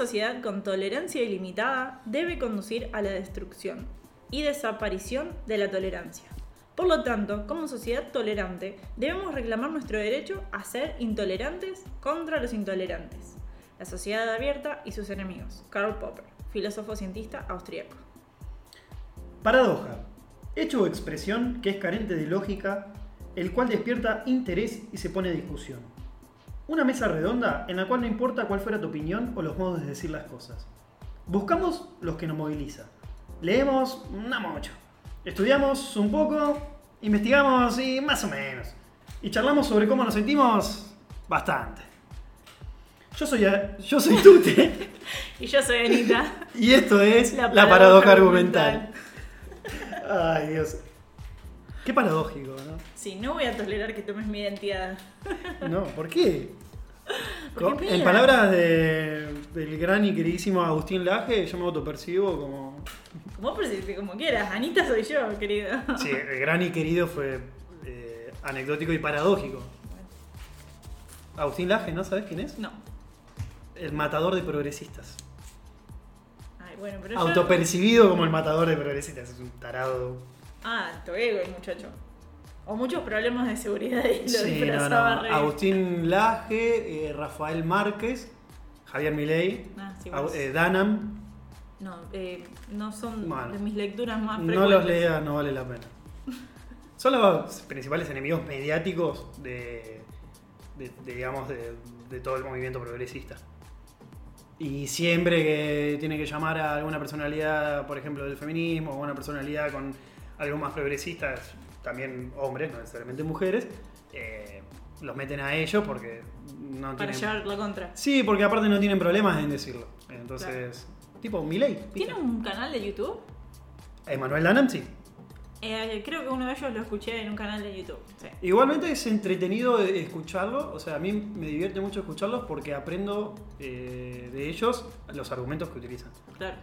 sociedad con tolerancia ilimitada debe conducir a la destrucción y desaparición de la tolerancia. Por lo tanto, como sociedad tolerante, debemos reclamar nuestro derecho a ser intolerantes contra los intolerantes. La sociedad abierta y sus enemigos. Karl Popper, filósofo cientista austríaco. Paradoja. Hecho o expresión que es carente de lógica, el cual despierta interés y se pone a discusión. Una mesa redonda en la cual no importa cuál fuera tu opinión o los modos de decir las cosas. Buscamos los que nos moviliza. Leemos, no mucho. Estudiamos un poco, investigamos y más o menos. Y charlamos sobre cómo nos sentimos bastante. Yo soy, yo soy Tute. y yo soy Anita. y esto es La, paradoja, argumental. Ay, Dios. Qué paradójico, ¿no? Sí, no voy a tolerar que tomes mi identidad. no, ¿por qué? en palabras de, del gran y queridísimo Agustín Laje, yo me autopercibo como. Vos percibiste como quieras, Anita soy yo, querido. Sí, el gran y querido fue eh, anecdótico y paradójico. Agustín Laje, ¿no sabes quién es? No. El matador de progresistas. Ay, bueno, pero Autopercibido como el matador de progresistas, es un tarado. Ah, tu ego el muchacho. O muchos problemas de seguridad y lo sí, no, no. Agustín Laje, eh, Rafael Márquez, Javier Milei, ah, eh, Danam. No, eh, no son de mis lecturas más frecuentes. No los leas, no vale la pena. son los principales enemigos mediáticos de, digamos, de, todo el movimiento progresista. Y siempre que tiene que llamar a alguna personalidad, por ejemplo, del feminismo, o una personalidad con algo más progresista, también hombres, no necesariamente mujeres, eh, los meten a ellos porque no Para llevar la contra. Sí, porque aparte no tienen problemas en decirlo. Entonces, tipo, Miley. ¿Tiene un canal de YouTube? Emanuel Lanham, sí. Eh, creo que uno de ellos lo escuché en un canal de YouTube. Igualmente es entretenido escucharlo, o sea, a mí me divierte mucho escucharlos porque aprendo eh, de ellos los argumentos que utilizan. Claro.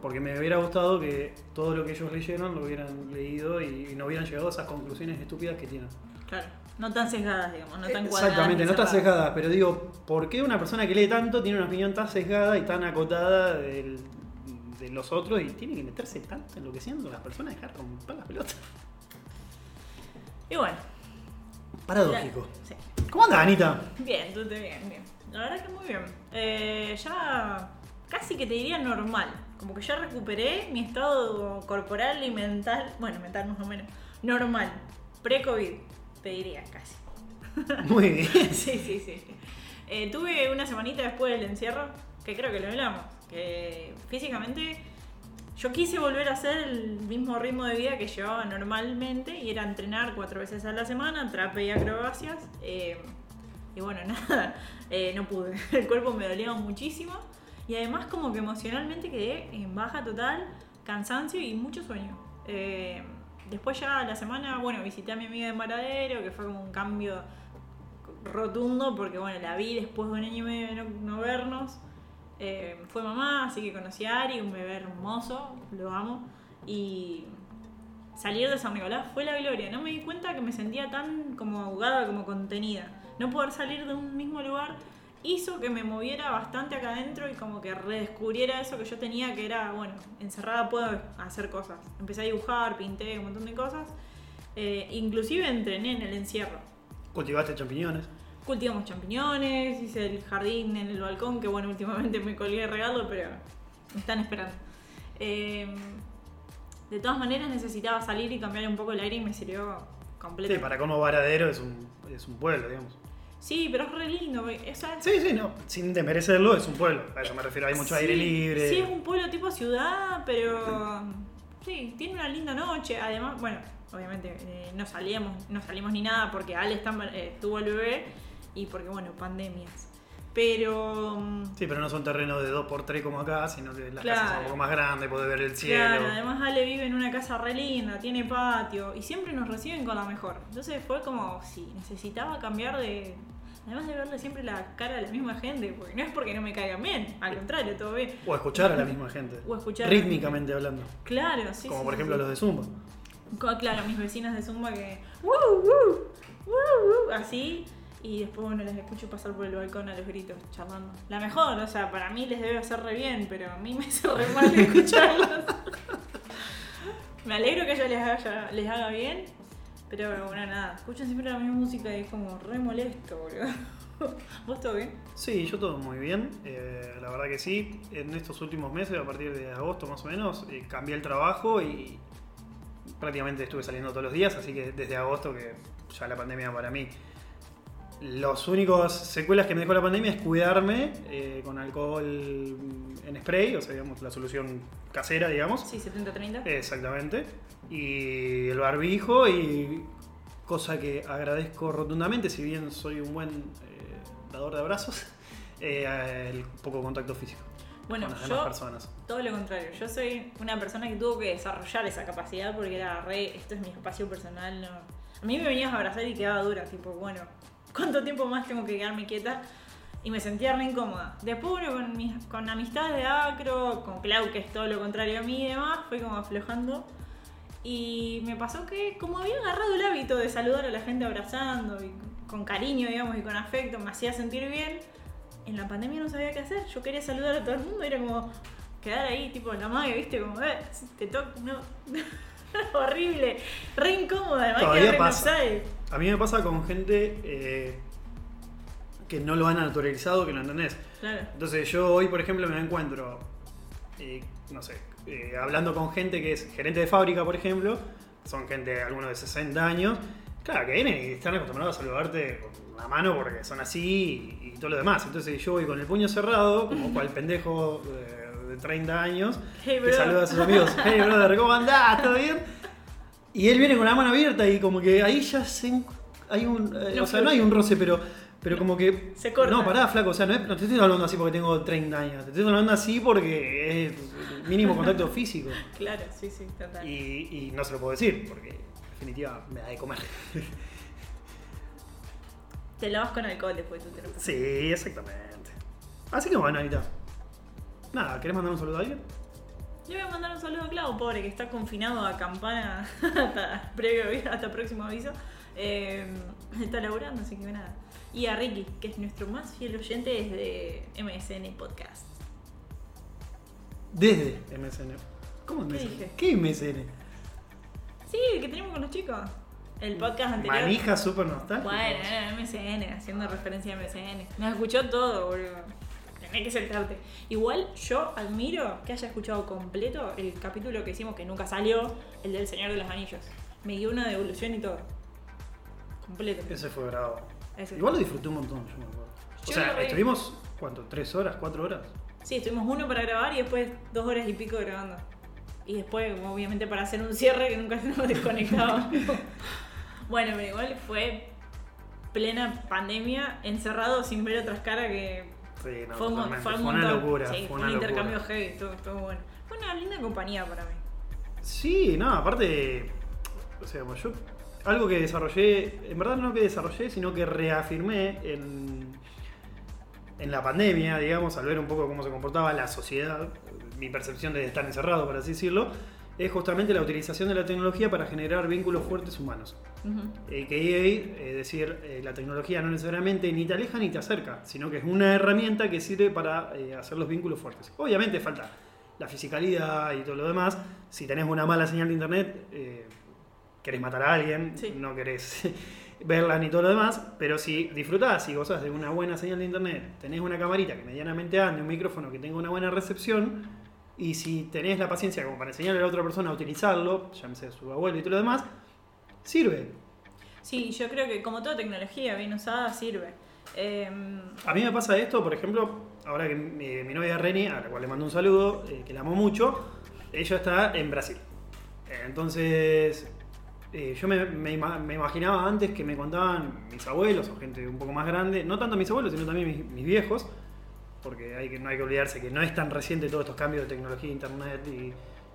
Porque me hubiera gustado que todo lo que ellos leyeron lo hubieran leído y no hubieran llegado a esas conclusiones estúpidas que tienen. Claro. No tan sesgadas, digamos, no tan cuadradas. Exactamente, no tan sesgadas, pero digo, ¿por qué una persona que lee tanto tiene una opinión tan sesgada y tan acotada de los otros y tiene que meterse tanto en lo que siendo las personas dejar romper las pelotas? Y bueno. Paradójico. ¿Cómo andas, Anita? Bien, tú te bien, bien. La verdad que muy bien. Eh, ya casi que te diría normal como que ya recuperé mi estado corporal y mental, bueno, mental más o menos, normal, pre-COVID, te diría casi. Muy bien. sí, sí, sí. Eh, tuve una semanita después del encierro, que creo que lo hablamos, que físicamente yo quise volver a hacer el mismo ritmo de vida que llevaba normalmente y era entrenar cuatro veces a la semana, trape y acrobacias. Eh, y bueno, nada, eh, no pude. El cuerpo me dolía muchísimo. Y además como que emocionalmente quedé en baja total, cansancio y mucho sueño. Eh, después ya la semana, bueno, visité a mi amiga de Maradero, que fue como un cambio rotundo, porque bueno, la vi después de un año y medio de no, vernos. Eh, fue mamá, así que conocí a Ari, un bebé hermoso, lo amo. Y salir de San Nicolás fue la gloria. No me di cuenta que me sentía tan como ahogada, como contenida. No poder salir de un mismo lugar hizo que me moviera bastante acá adentro y como que redescubriera eso que yo tenía, que era, bueno, encerrada puedo hacer cosas. Empecé a dibujar, pinté un montón de cosas. Eh, inclusive entrené en el encierro. ¿Cultivaste champiñones? Cultivamos champiñones, hice el jardín en el balcón, que bueno, últimamente me colgué de regalo, pero me están esperando. Eh, de todas maneras necesitaba salir y cambiar un poco el aire y me sirvió completamente. Sí, para como Varadero es un, es un pueblo, digamos. Sí, pero es re lindo. Sí, sí, no. Sin desmerecerlo, es un pueblo. A eso me refiero. Hay mucho aire libre. Sí, es un pueblo tipo ciudad, pero. Sí, tiene una linda noche. Además, bueno, obviamente eh, no salíamos, no salimos ni nada porque Ale está, eh, tuvo el bebé y porque, bueno, pandemias. Pero. Sí, pero no son terrenos de 2x3 como acá, sino que las casas son un poco más grandes, puede ver el cielo. Claro, además Ale vive en una casa re linda, tiene patio y siempre nos reciben con la mejor. Entonces fue como si necesitaba cambiar de. Además de verle siempre la cara a la misma gente, porque no es porque no me caigan bien, al contrario, todo bien. O escuchar a la misma gente. O escuchar. Rítmicamente hablando. Claro, sí. Como por ejemplo los de Zumba. Claro, mis vecinas de Zumba que. ¡Woo, woo! ¡Woo, woo! Así Y después, bueno, les escucho pasar por el balcón a los gritos, charlando. La mejor, o sea, para mí les debe hacer re bien, pero a mí me hace re mal escucharlos. me alegro que ellos les haga, les haga bien, pero bueno, nada, escuchan siempre la misma música y es como re molesto, boludo. ¿Vos todo bien? Sí, yo todo muy bien. Eh, la verdad que sí. En estos últimos meses, a partir de agosto más o menos, eh, cambié el trabajo y prácticamente estuve saliendo todos los días, así que desde agosto que ya la pandemia para mí los únicos secuelas que me dejó la pandemia es cuidarme eh, con alcohol en spray, o sea, digamos, la solución casera, digamos. Sí, 70-30. Exactamente. Y el barbijo y cosa que agradezco rotundamente, si bien soy un buen eh, dador de abrazos, eh, el poco contacto físico. Bueno, con las yo demás personas. todo lo contrario. Yo soy una persona que tuvo que desarrollar esa capacidad porque era re, esto es mi espacio personal. No. A mí me venías a abrazar y quedaba dura, tipo, bueno, ¿cuánto tiempo más tengo que quedarme quieta? Y me sentía re incómoda. Después, con, mis, con amistades de acro, con Clau, que es todo lo contrario a mí y demás, fue como aflojando. Y me pasó que, como había agarrado el hábito de saludar a la gente abrazando y con cariño, digamos, y con afecto, me hacía sentir bien en la pandemia no sabía qué hacer. Yo quería saludar a todo el mundo, era como quedar ahí, tipo la magia, viste, como, eh, te toco, no. Horrible, re incómoda, además que re pasa. nasal. A mí me pasa con gente eh, que no lo han naturalizado, que lo entendés. Claro. Entonces yo hoy, por ejemplo, me encuentro, eh, no sé, eh, hablando con gente que es gerente de fábrica, por ejemplo, son gente, algunos de 60 años, claro, que vienen y están acostumbrados a saludarte con la mano porque son así y, y todo lo demás. Entonces yo voy con el puño cerrado, como cual pendejo de, de 30 años, Hey, que saluda a sus amigos, hey brother, ¿cómo andás? ¿Todo bien? Y él viene con la mano abierta y como que ahí ya se, hay un, eh, No o sea, no hay un roce, pero, pero como que... Se corta. No, pará, flaco, o sea, no, es- no te estoy hablando así porque tengo 30 años, te estoy hablando así porque es mínimo contacto físico. Claro, sí, sí, total. Y, y no se lo puedo decir porque en definitiva me da de comer. Te lavas con alcohol después tú te lo pasas. sí, exactamente. Así que bueno, Anita. Nada, ¿querés mandar un saludo a alguien? Le voy a mandar un saludo a Clau, pobre, que está confinado a campana hasta, previo, hasta próximo aviso. Eh, está laburando, así que nada. Y a Ricky, que es nuestro más fiel oyente desde MSN Podcast. Desde MSN. ¿Cómo ¿Qué MSN? dije? ¿Qué MSN? Sí, el que tenemos con los chicos. El podcast anterior. Manija super nostálgica. Bueno, era MSN, haciendo referencia a MSN. Nos escuchó todo, boludo. Tenés que sentarte. Igual yo admiro que haya escuchado completo el capítulo que hicimos que nunca salió, el del Señor de los Anillos. Me dio una devolución y todo. Completo. Ese fue bravo. Ese Igual lo disfruté un montón, yo me acuerdo. O sea, estuvimos, ¿cuánto? ¿Tres horas? ¿Cuatro horas? Sí, estuvimos uno para grabar y después dos horas y pico grabando. Y después, obviamente, para hacer un cierre que nunca nos desconectábamos. bueno, pero igual fue plena pandemia, encerrado sin ver otras caras que Sí, no, fue, un fue Fue una locura. Sí, fue una un locura. intercambio heavy, estuvo, estuvo bueno. Fue una linda compañía para mí. Sí, no, aparte, o sea, yo, algo que desarrollé, en verdad no que desarrollé, sino que reafirmé en, en la pandemia, digamos, al ver un poco cómo se comportaba la sociedad, mi percepción de estar encerrado, por así decirlo, es justamente la utilización de la tecnología para generar vínculos fuertes humanos. Ujú. Eh, que es decir, eh, la tecnología no necesariamente ni te aleja ni te acerca, sino que es una herramienta que sirve para eh, hacer los vínculos fuertes. Obviamente falta la fisicalidad y todo lo demás. Si tenés una mala señal de internet, eh, querés matar a alguien, Sí. no querés verla ni todo lo demás, pero si disfrutás y gozás de una buena señal de internet, tenés una camarita que medianamente ande, un micrófono que tenga una buena recepción, y si tenés la paciencia como para enseñarle a la otra persona a utilizarlo, llámese a su abuelo y todo lo demás, sirve. Sí, yo creo que como toda tecnología bien usada sirve. Eh, A mí me pasa esto, por ejemplo, ahora que mi, mi novia Reni, a la cual le mando un saludo, eh, que la amo mucho, ella está en Brasil. Eh, Entonces, eh, yo me, me ima- me imaginaba antes que me contaban mis abuelos o gente un poco más grande, no tanto mis abuelos, sino también mis, mis viejos, porque hay que, no hay que olvidarse que no es tan reciente todos estos cambios de tecnología, internet y,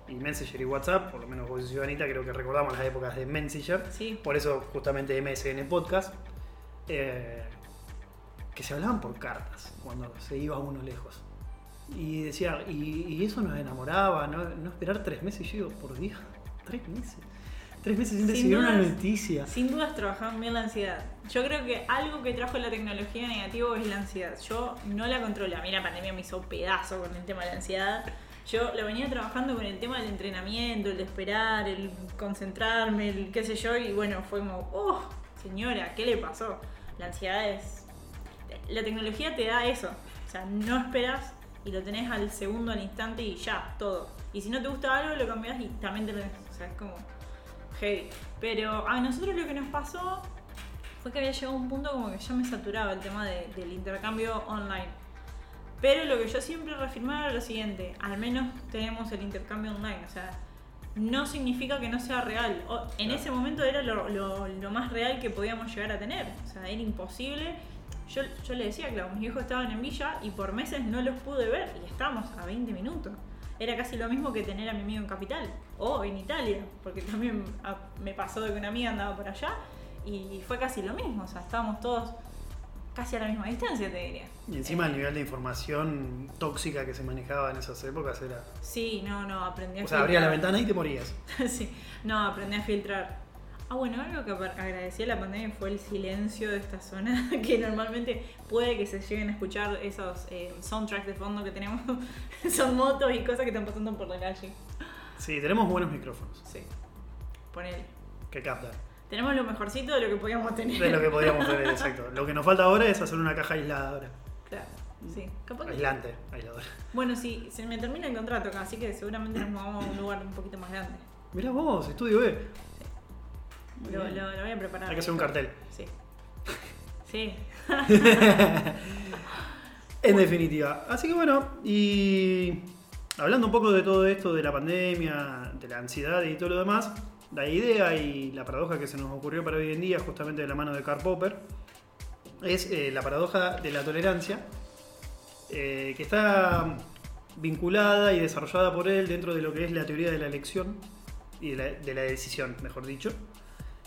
y Messenger y WhatsApp, por lo menos vos y Ciudadanita creo que recordamos las épocas de Messenger. sí. Por eso justamente MSN Podcast. eh, que se hablaban por cartas cuando se iba uno lejos. Y decía, y, y eso nos enamoraba, ¿no? no esperar tres meses. Y yo digo, por Dios, tres meses. Tres meses sin Sin recibir una noticia. Sin dudas trabajaban bien la ansiedad. Yo creo que algo que trajo la tecnología negativo es la ansiedad. Yo no la controlo. A mí la pandemia me hizo pedazo con el tema de la ansiedad. Yo lo venía trabajando con el tema del entrenamiento, el de esperar, el concentrarme, el qué sé yo, y bueno, fue como, oh, señora, ¿qué le pasó? La ansiedad es... La tecnología te da eso. O sea, no esperas y lo tenés al segundo, al instante y ya, todo. Y si no te gusta algo, lo cambias y también te lo O sea, es como heavy. Pero a nosotros lo que nos pasó fue que había llegado a un punto como que ya me saturaba el tema de- del intercambio online. Pero lo que yo siempre reafirmaba era lo siguiente, al menos tenemos el intercambio online, o sea, no significa que no sea real. O- en Claro. ese momento era lo, lo- lo más real que podíamos llegar a tener, o sea, era imposible. Yo, yo le decía, claro, mis hijos estaban en Villa y por meses no los pude ver y estamos a 20 minutos. Era casi lo mismo que tener a mi amigo en Capital o en Italia, porque también ah, me pasó de que una amiga andaba por allá y fue casi lo mismo, o sea, estábamos todos casi a la misma distancia, te diría. Y encima el nivel de información tóxica que se manejaba en esas épocas era. Sí, no, no, aprendí a O sea, abría la filtrar. ventana y te morías. sí, no, aprendí a filtrar. Ah, bueno, algo que agradecí a la pandemia fue el silencio de esta zona, que normalmente puede que se lleguen a escuchar esos eh, soundtracks de fondo que tenemos, son motos y cosas que están pasando por la calle. Sí, tenemos buenos micrófonos Sí, ponele. que captan. Tenemos lo mejorcito de lo que podíamos tener. De lo que podríamos tener, exacto. Lo que nos falta ahora es hacer una caja aislada ahora. Claro, sí. Capaz que- Aislante, aisladora. Bueno, sí, se me termina el contrato acá, así que seguramente nos movamos a un lugar un poquito más grande. Mirá vos, estudio B. Lo, bien. lo- lo voy a preparar. Hay que hacer un cartel. Sí. Sí. En definitiva. Así que bueno, y hablando un poco de todo esto, de la pandemia, de la ansiedad y todo lo demás, la idea y la paradoja que se nos ocurrió para hoy en día, justamente de la mano de Karl Popper, es eh, la paradoja de la tolerancia, eh, que está vinculada y desarrollada por él dentro de lo que es la teoría de la elección y de la, de la decisión, mejor dicho,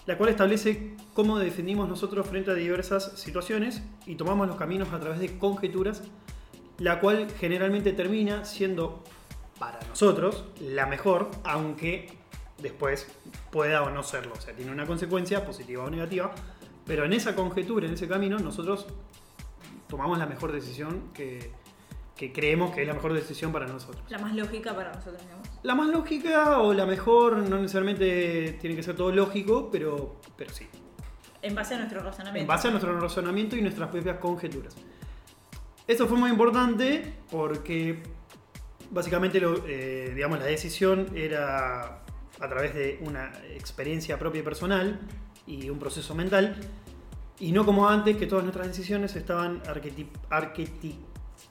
la cual establece cómo defendimos nosotros frente a diversas situaciones y tomamos los caminos a través de conjeturas, la cual generalmente termina siendo para nosotros la mejor, aunque después pueda o no serlo, o sea, tiene una consecuencia positiva o negativa, pero en esa conjetura, en ese camino, nosotros tomamos la mejor decisión que, que creemos que es la mejor decisión para nosotros. La más lógica para nosotros, digamos. La más lógica o la mejor no necesariamente tiene que ser todo lógico, pero, pero sí. En base a nuestro razonamiento. En base a nuestro razonamiento y nuestras propias conjeturas. Esto fue muy importante porque básicamente lo, eh, digamos, la decisión era a través de una experiencia propia y personal y un proceso mental y no como antes que todas nuestras decisiones estaban arquetip, arqueti-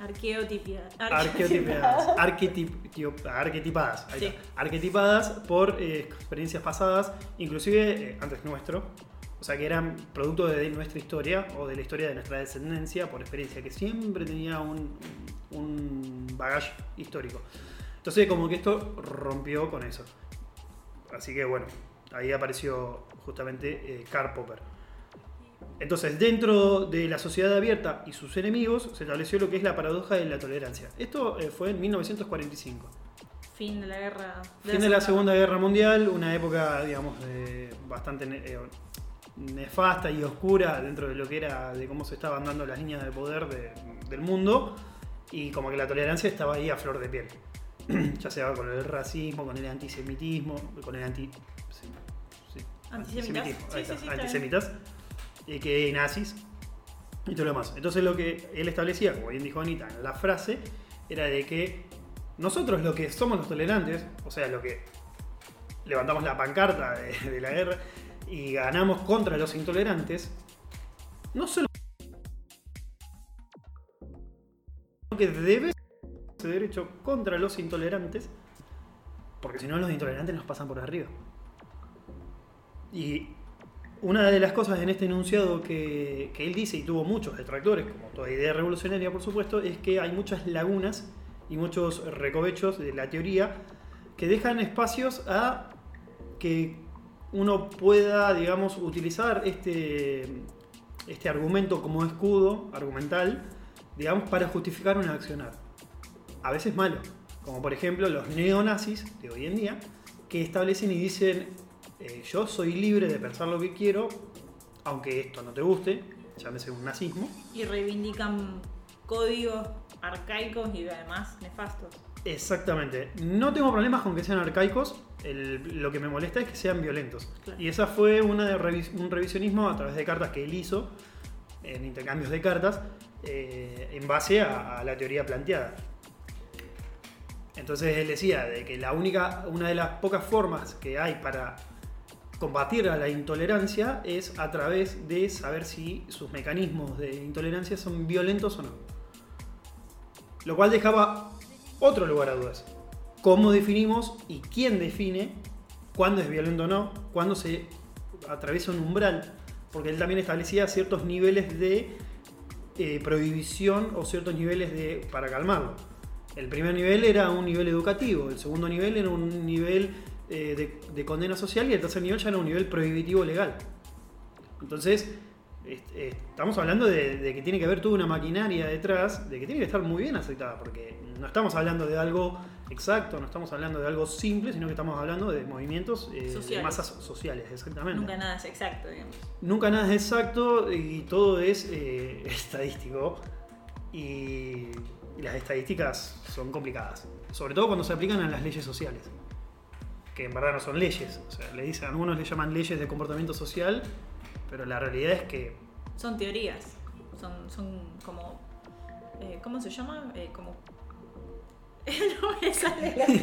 Arqueotipia. arquetipadas, arquetip- arquetipadas, ahí Sí. está. arquetipadas por eh, experiencias pasadas, inclusive eh, antes nuestro, o sea que eran producto de nuestra historia o de la historia de nuestra descendencia por experiencia, que siempre tenía un, un bagaje histórico. Entonces como que esto rompió con eso. Así que bueno, ahí apareció justamente eh, Karl Popper. Entonces, dentro de la sociedad abierta y sus enemigos, se estableció lo que es la paradoja de la tolerancia. Esto eh, fue en 1945. Fin de la guerra. Fin de la Segunda Guerra Mundial, una época, digamos, de bastante eh, nefasta y oscura dentro de lo que era, de cómo se estaban dando las líneas de poder de- del mundo, y como que la tolerancia estaba ahí a flor de piel. ya sea con el racismo, con el antisemitismo, con el anti... sí, sí, ¿Antisemitas? Sí, antisemitas, y que nazis, y todo lo demás. Entonces lo que él establecía, como bien dijo Anita, en la frase, era de que nosotros lo que somos los tolerantes, o sea, lo que levantamos la pancarta de, de la guerra y ganamos contra los intolerantes, no solo que debe ser derecho contra los intolerantes, porque si no los intolerantes nos pasan por arriba. Y una de las cosas en este enunciado que, que él dice, y tuvo muchos detractores, como toda idea revolucionaria por supuesto, es que hay muchas lagunas y muchos recovechos de la teoría que dejan espacios a que uno pueda, digamos, utilizar este, este argumento como escudo argumental, digamos, para justificar un accionar. A veces malo, como por ejemplo los neonazis de hoy en día, que establecen y dicen, eh, yo soy libre de pensar lo que quiero, aunque esto no te guste, llámese un nazismo. Y reivindican códigos arcaicos y además nefastos. Exactamente. No tengo problemas con que sean arcaicos. el- lo que me molesta es que sean violentos. Claro. Y esa fue una de revis- un revisionismo a través de cartas que él hizo, en intercambios de cartas, eh, en base a, a la teoría planteada. Entonces él decía de que la única, una de las pocas formas que hay para combatir a la intolerancia es a través de saber si sus mecanismos de intolerancia son violentos o no. Lo cual dejaba otro lugar a dudas. ¿Cómo definimos y quién define cuándo es violento o no? ¿Cuándo se atraviesa un umbral? Porque él también establecía ciertos niveles de eh, prohibición o ciertos niveles de, para calmarlo. El primer nivel era un nivel educativo, el segundo nivel era un nivel eh, de, de condena social y el tercer nivel ya era un nivel prohibitivo legal. Entonces, est- estamos hablando de, de que tiene que haber toda una maquinaria detrás, de que tiene que estar muy bien aceptada, porque no estamos hablando de algo exacto, no estamos hablando de algo simple, sino que estamos hablando de movimientos eh, de masas sociales, exactamente. Nunca nada es exacto, digamos. Nunca nada es exacto y todo es eh, estadístico. Y las estadísticas son complicadas. Sobre todo cuando se aplican a las leyes sociales. Que en verdad no son leyes. O sea, le dicen, algunos le llaman leyes de comportamiento social, pero la realidad es que Son teorías. Son, son como. eh, ¿Cómo se llama? Eh, como. no me sale. la-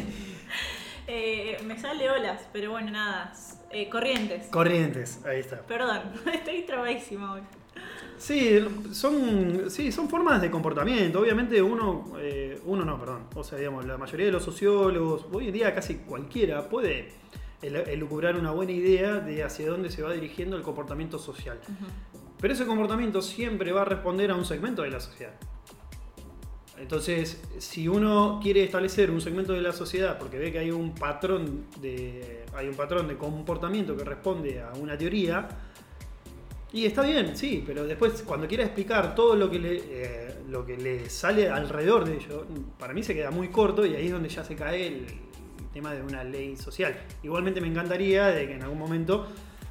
Eh, me sale olas, pero bueno, nada. Eh, corrientes. corrientes, ahí está. Perdón, estoy trabadísima hoy. Sí, son, sí, son formas de comportamiento. Obviamente uno, eh, uno no, perdón. O sea, digamos, la mayoría de los sociólogos, hoy en día casi cualquiera, puede el- elucubrar una buena idea de hacia dónde se va dirigiendo el comportamiento social. Pero ese comportamiento siempre va a responder a un segmento de la sociedad. Entonces, si uno quiere establecer un segmento de la sociedad porque ve que hay un patrón de, hay un patrón de comportamiento que responde a una teoría, y está bien, sí, pero después cuando quiera explicar todo lo que le, eh, lo que le sale alrededor de ello, para mí se queda muy corto y ahí es donde ya se cae el tema de una ley social. Igualmente me encantaría de que en algún momento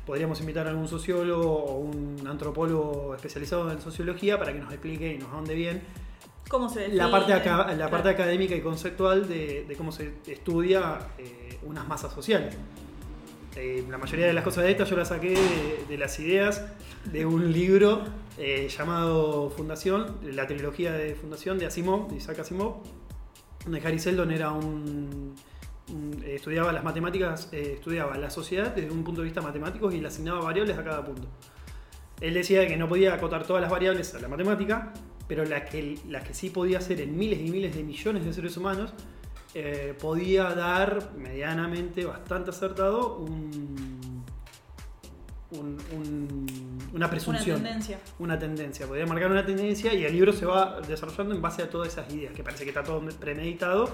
podríamos invitar a algún sociólogo o un antropólogo especializado en sociología para que nos explique y nos ahonde bien ¿Cómo se la parte, la parte Claro. académica y conceptual de, de cómo se estudia eh, unas masas sociales. Eh, la mayoría de las cosas de estas yo las saqué de, de las ideas de un libro eh, llamado Fundación, la trilogía de Fundación de Asimov, de Isaac Asimov, donde Harry Seldon era un, un- eh, estudiaba las matemáticas, eh, estudiaba la sociedad desde un punto de vista matemático y le asignaba variables a cada punto. Él decía que no podía acotar todas las variables a la matemática, pero las que, las que sí podía hacer en miles y miles de millones de seres humanos, eh, podía dar medianamente bastante acertado un, un- un- una Una presunción tendencia. una tendencia, podría marcar una tendencia y el libro se va desarrollando en base a todas esas ideas, que parece que está todo premeditado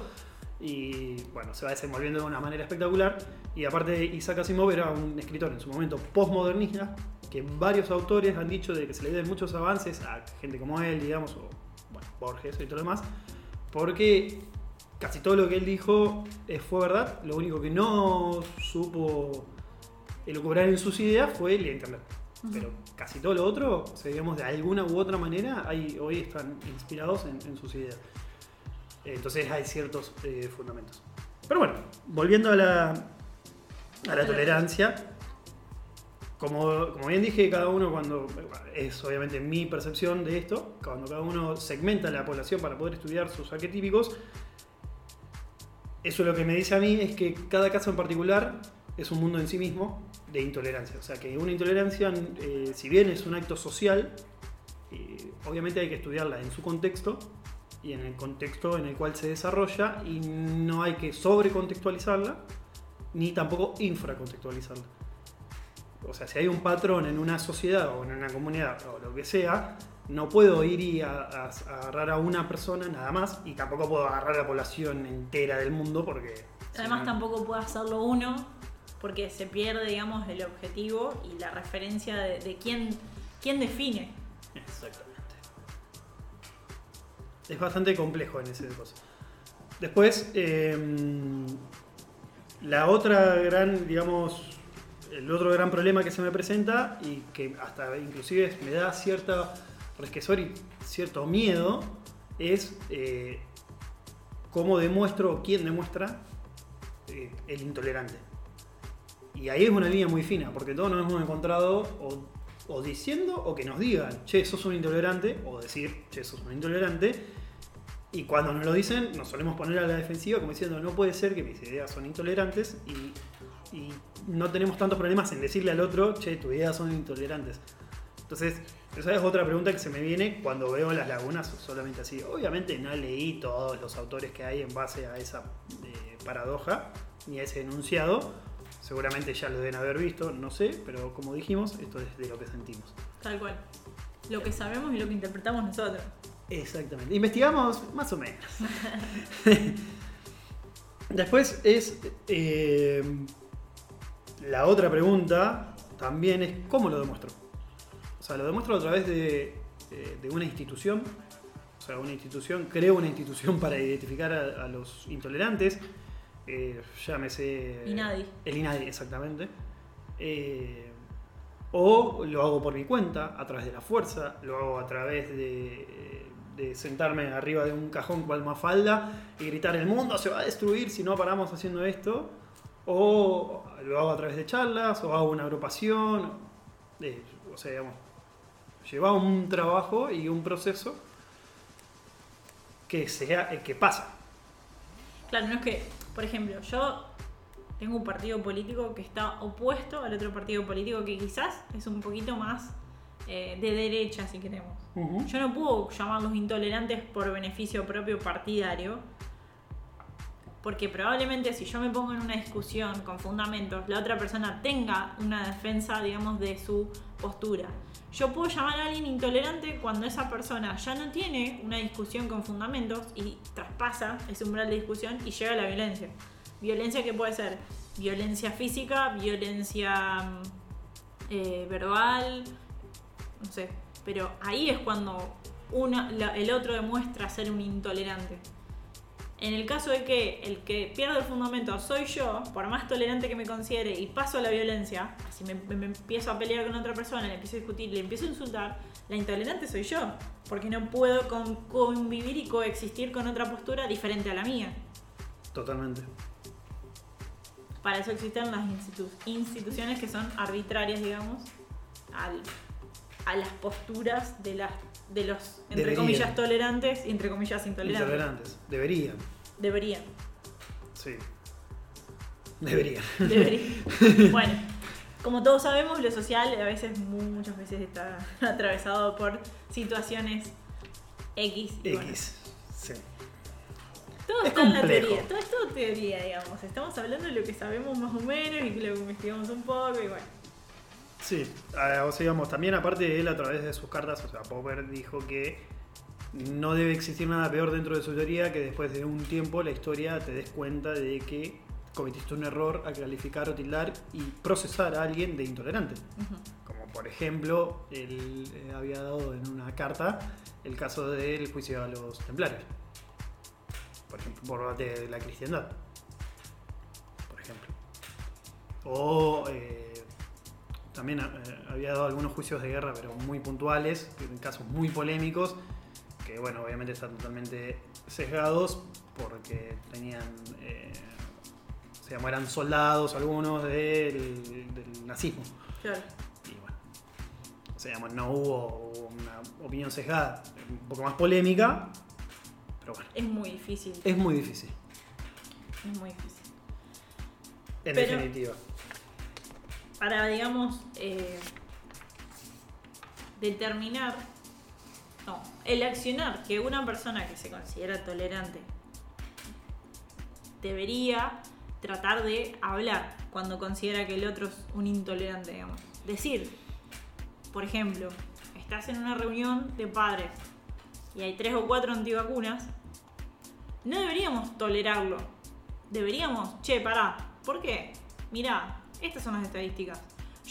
y bueno, se va desenvolviendo de una manera espectacular. Y aparte Isaac Asimov era un escritor en su momento postmodernista, que varios autores han dicho de que se le deben muchos avances a gente como él, digamos, o bueno, Borges y todo lo demás, porque casi todo lo que él dijo eh, fue verdad, lo único que no supo elucubrar en sus ideas fue el internet. Pero casi todo lo otro, o sea, digamos, de alguna u otra manera, hay, hoy están inspirados en, en sus ideas. Entonces hay ciertos eh, fundamentos. Pero bueno, volviendo a la, a la tolerancia, como, como bien dije, cada uno cuando, es obviamente mi percepción de esto, cuando cada uno segmenta la población para poder estudiar sus arquetípicos, eso lo que me dice a mí es que cada caso en particular es un mundo en sí mismo de intolerancia. O sea que una intolerancia, eh, si bien es un acto social, eh, obviamente hay que estudiarla en su contexto y en el contexto en el cual se desarrolla y no hay que sobrecontextualizarla ni tampoco infracontextualizarla. O sea, si hay un patrón en una sociedad o en una comunidad o lo que sea, no puedo ir y a- a- a agarrar a una persona nada más y tampoco puedo agarrar a la población entera del mundo porque... si Además no- tampoco puede hacerlo uno porque se pierde, digamos, el objetivo y la referencia de, de quién, quién define. Exactamente. Es bastante complejo en ese cosa. Después, eh, la otra gran, digamos, el otro gran problema que se me presenta y que hasta inclusive me da cierta resquezor y cierto miedo es eh, cómo demuestro o quién demuestra eh, el intolerante. Y ahí es una línea muy fina, porque todos nos hemos encontrado o, o diciendo o que nos digan, che, sos un intolerante, o decir, che, sos un intolerante. Y cuando nos lo dicen, nos solemos poner a la defensiva como diciendo, no puede ser que mis ideas son intolerantes y, y no tenemos tantos problemas en decirle al otro, che, tus ideas son intolerantes. Entonces, esa es otra pregunta que se me viene cuando veo las lagunas solamente así. Obviamente no leí todos los autores que hay en base a esa eh, paradoja ni a ese enunciado. Seguramente ya lo deben haber visto, no sé, pero como dijimos, esto es de lo que sentimos. Tal cual. Lo que sabemos y lo que interpretamos nosotros. Exactamente. Investigamos más o menos. Después es eh, la otra pregunta también es cómo lo demuestro. O sea, lo demuestro a través de, de- una institución. O sea, una institución, creo una institución para identificar a, a los intolerantes. Eh, llámese. INADI. El INADI, exactamente. Eh, o lo hago por mi cuenta, a través de la fuerza, lo hago a través de, de sentarme arriba de un cajón cual mafalda y gritar el mundo se va a destruir si no paramos haciendo esto. O lo hago a través de charlas, o hago una agrupación. eh, o sea, digamos, lleva un trabajo y un proceso que, sea, eh, que pasa. Claro, no es que, por ejemplo, yo tengo un partido político que está opuesto al otro partido político que quizás es un poquito más eh, de derecha, si queremos. Yo no puedo llamarlos intolerantes por beneficio propio partidario, porque probablemente si yo me pongo en una discusión con fundamentos, la otra persona tenga una defensa, digamos, de su postura. Yo puedo llamar a alguien intolerante cuando esa persona ya no tiene una discusión con fundamentos y traspasa ese umbral de discusión y llega a la violencia. Violencia que puede ser violencia física, violencia mm, eh, verbal, no sé. Pero ahí es cuando la- el otro demuestra ser un intolerante. En el caso de que el que pierde el fundamento soy yo, por más tolerante que me considere y paso a la violencia, si me, me- me empiezo a pelear con otra persona, le empiezo a discutir, le empiezo a insultar, la intolerante soy yo, porque no puedo con- convivir y coexistir con otra postura diferente a la mía. Totalmente. Para eso existen las institu- instituciones que son arbitrarias, digamos, al- a las posturas de, las, de los, entre Deberían. comillas, tolerantes y entre comillas intolerantes. Intolerantes. Deberían. Deberían. Sí. Deberían. Deberían. bueno, como todos sabemos, lo social a veces, muchas veces está atravesado por situaciones X. y bueno, X. Sí. todo Es está en la complejo. teoría, todo es todo teoría, digamos. Estamos hablando de lo que sabemos más o menos y lo que investigamos un poco y bueno. Sí. Ah, o sea, digamos, también aparte de él a través de sus cartas, o sea, Popper dijo que no debe existir nada peor dentro de su teoría que después de un tiempo la historia te des cuenta de que cometiste un error al calificar o tildar y procesar a alguien de intolerante. Como por ejemplo, él eh, había dado en una carta el caso del juicio a los templarios. Por ejemplo, por de la cristiandad. Por ejemplo. O eh, también eh, había dado algunos juicios de guerra, pero muy puntuales, en casos muy polémicos, que bueno, obviamente están totalmente sesgados porque tenían... eh, o sea, eran soldados algunos del, del nazismo. Claro. Y bueno, o sea, no hubo una opinión sesgada, un poco más polémica, pero bueno, Es muy difícil. es muy difícil, Es muy difícil. en Pero- definitiva. para, digamos, eh, determinar, no, el accionar que una persona que se considera tolerante debería tratar de hablar cuando considera que el otro es un intolerante, digamos. Decir, por ejemplo, estás en una reunión de padres y hay tres o cuatro antivacunas, no deberíamos tolerarlo. Deberíamos, che, pará, ¿por qué? Mirá, estas son las estadísticas.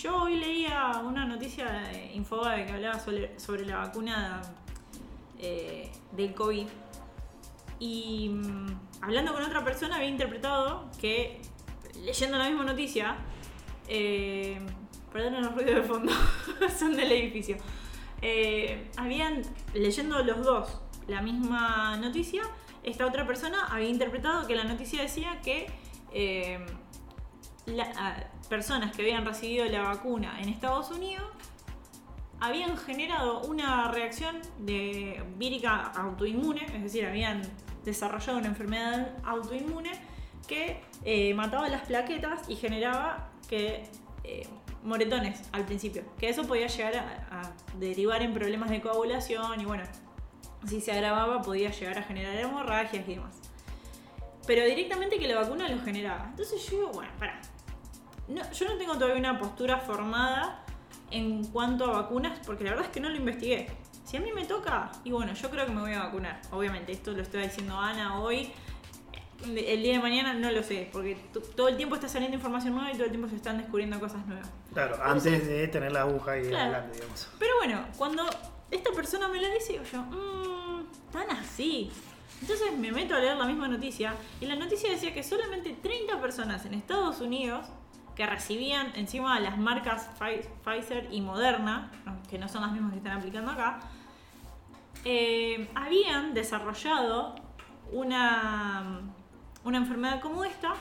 Yo hoy leía una noticia de Infobae que hablaba sobre, sobre la vacuna eh, del COVID y mm, hablando con otra persona había interpretado que, leyendo la misma noticia, eh, perdón los ruidos de fondo, son del edificio. Eh, habían, leyendo los dos la misma noticia, esta otra persona había interpretado que la noticia decía que eh, personas que habían recibido la vacuna en Estados Unidos habían generado una reacción de vírica autoinmune, es decir, habían desarrollado una enfermedad autoinmune que eh, mataba las plaquetas y generaba que eh, moretones al principio, que eso podía llegar a, derivar en problemas de coagulación y bueno, si se agravaba podía llegar a generar hemorragias y demás. Pero directamente que la vacuna lo generaba. Entonces yo digo, bueno, para. yo no tengo todavía una postura formada en cuanto a vacunas, porque la verdad es que no lo investigué. Si a mí me toca, y bueno, yo creo que me voy a vacunar. Obviamente, esto lo estoy diciendo Ana hoy. El día de mañana no lo sé, porque todo el tiempo está saliendo información nueva y todo el tiempo se están descubriendo cosas nuevas. Claro, antes de tener la aguja y adelante, digamos. Pero bueno, cuando esta persona me lo dice, digo yo, mmm, tan así. Entonces me meto a leer la misma noticia y la noticia decía que solamente 30 personas en Estados Unidos que recibían encima las marcas Pfizer y Moderna, que no son las mismas que están aplicando acá, eh, habían desarrollado una, una enfermedad como esta,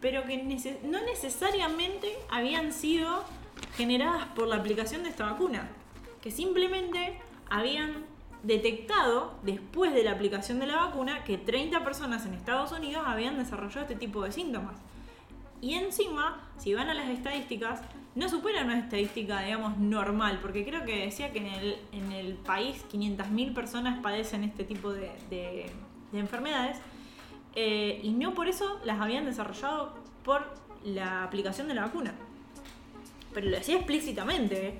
pero que no necesariamente habían sido generadas por la aplicación de esta vacuna, que simplemente habían detectado después de la aplicación de la vacuna que 30 personas en Estados Unidos habían desarrollado este tipo de síntomas. Y encima, si van a las estadísticas, no superan una estadística, digamos, normal, porque creo que decía que en el, en el país 500.000 personas padecen este tipo de, enfermedades, eh, y no por eso las habían desarrollado por la aplicación de la vacuna. Pero lo decía explícitamente, ¿eh?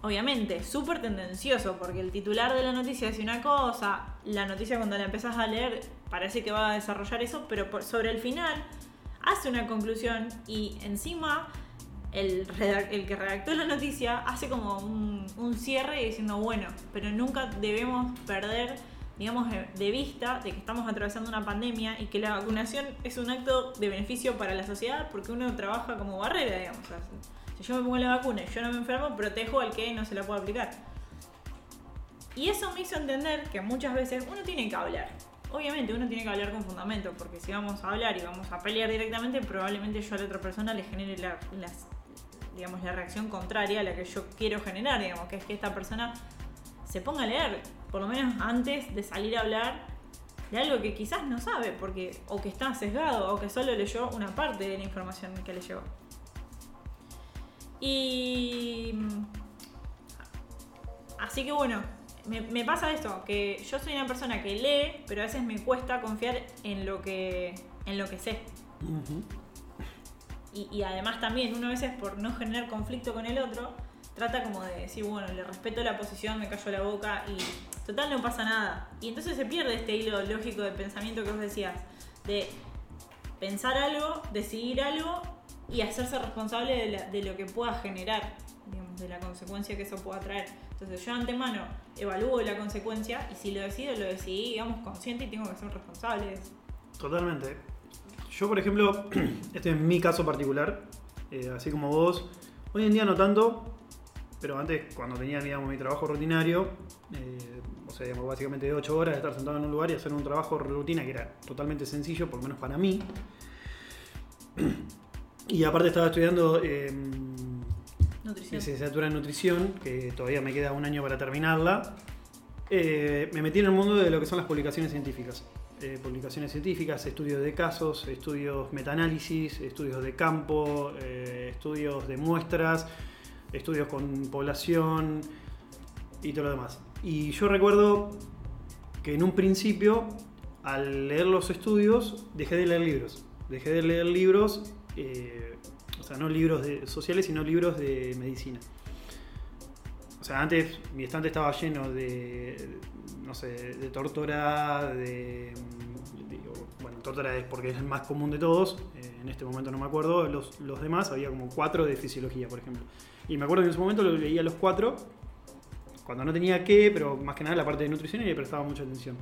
obviamente, súper tendencioso, porque el titular de la noticia dice una cosa, la noticia cuando la empezás a leer parece que va a desarrollar eso, pero sobre el final hace una conclusión y encima el, el que redactó la noticia hace como un, un, cierre diciendo, bueno, pero nunca debemos perder, digamos, de vista de que estamos atravesando una pandemia y que la vacunación es un acto de beneficio para la sociedad porque uno trabaja como barrera, digamos. si yo me pongo la vacuna y yo no me enfermo, protejo al que no se la puede aplicar. Y eso me hizo entender que muchas veces uno tiene que hablar obviamente uno tiene que hablar con fundamento, porque si vamos a hablar y vamos a pelear directamente, probablemente yo a la otra persona le genere la, digamos, la reacción contraria a la que yo quiero generar, digamos, que es que esta persona se ponga a leer, por lo menos antes de salir a hablar de algo que quizás no sabe, porque o que está sesgado o que solo leyó una parte de la información que le llegó. Y así que bueno, me, pasa esto, que yo soy una persona que lee, pero a veces me cuesta confiar en lo que, en lo que sé. y, además también, uno a veces por no generar conflicto con el otro, trata como de decir, bueno, le respeto la posición, me callo la boca y total no pasa nada. Y entonces se pierde este hilo lógico de pensamiento que vos decías, de pensar algo, decidir algo y hacerse responsable de, de lo que pueda generar, digamos, de la consecuencia que eso pueda traer. Entonces yo antemano evalúo la consecuencia y si lo decido, lo decidí, digamos, consciente y tengo que ser responsable. Totalmente. Yo, por ejemplo, este es mi caso particular, eh, así como vos, hoy en día no tanto, pero antes cuando tenía digamos, mi trabajo rutinario, eh, o sea, digamos, básicamente de 8 horas de estar sentado en un lugar y hacer un trabajo rutina que era totalmente sencillo, por lo menos para mí. Y aparte estaba estudiando em, Nutrición. licenciatura en nutrición, que todavía me queda un año para terminarla. Eh, me metí en el mundo de lo que son las publicaciones científicas. Eh, publicaciones científicas, estudios de casos, estudios metaanálisis, estudios de campo, eh, estudios de muestras, estudios con población y todo lo demás. Y yo recuerdo que en un principio, al leer los estudios, dejé de leer libros. Dejé de leer libros o no libros de, sociales, sino libros de medicina. O sea, antes mi estante estaba lleno de, no sé, de tórtora, de, bueno, tórtora es porque es el más común de todos, eh, en este momento no me acuerdo, los, los, demás había como cuatro de fisiología, por ejemplo. Y me acuerdo que en ese momento lo leía los cuatro, cuando no tenía qué, pero más que nada la parte de nutrición y le prestaba mucha atención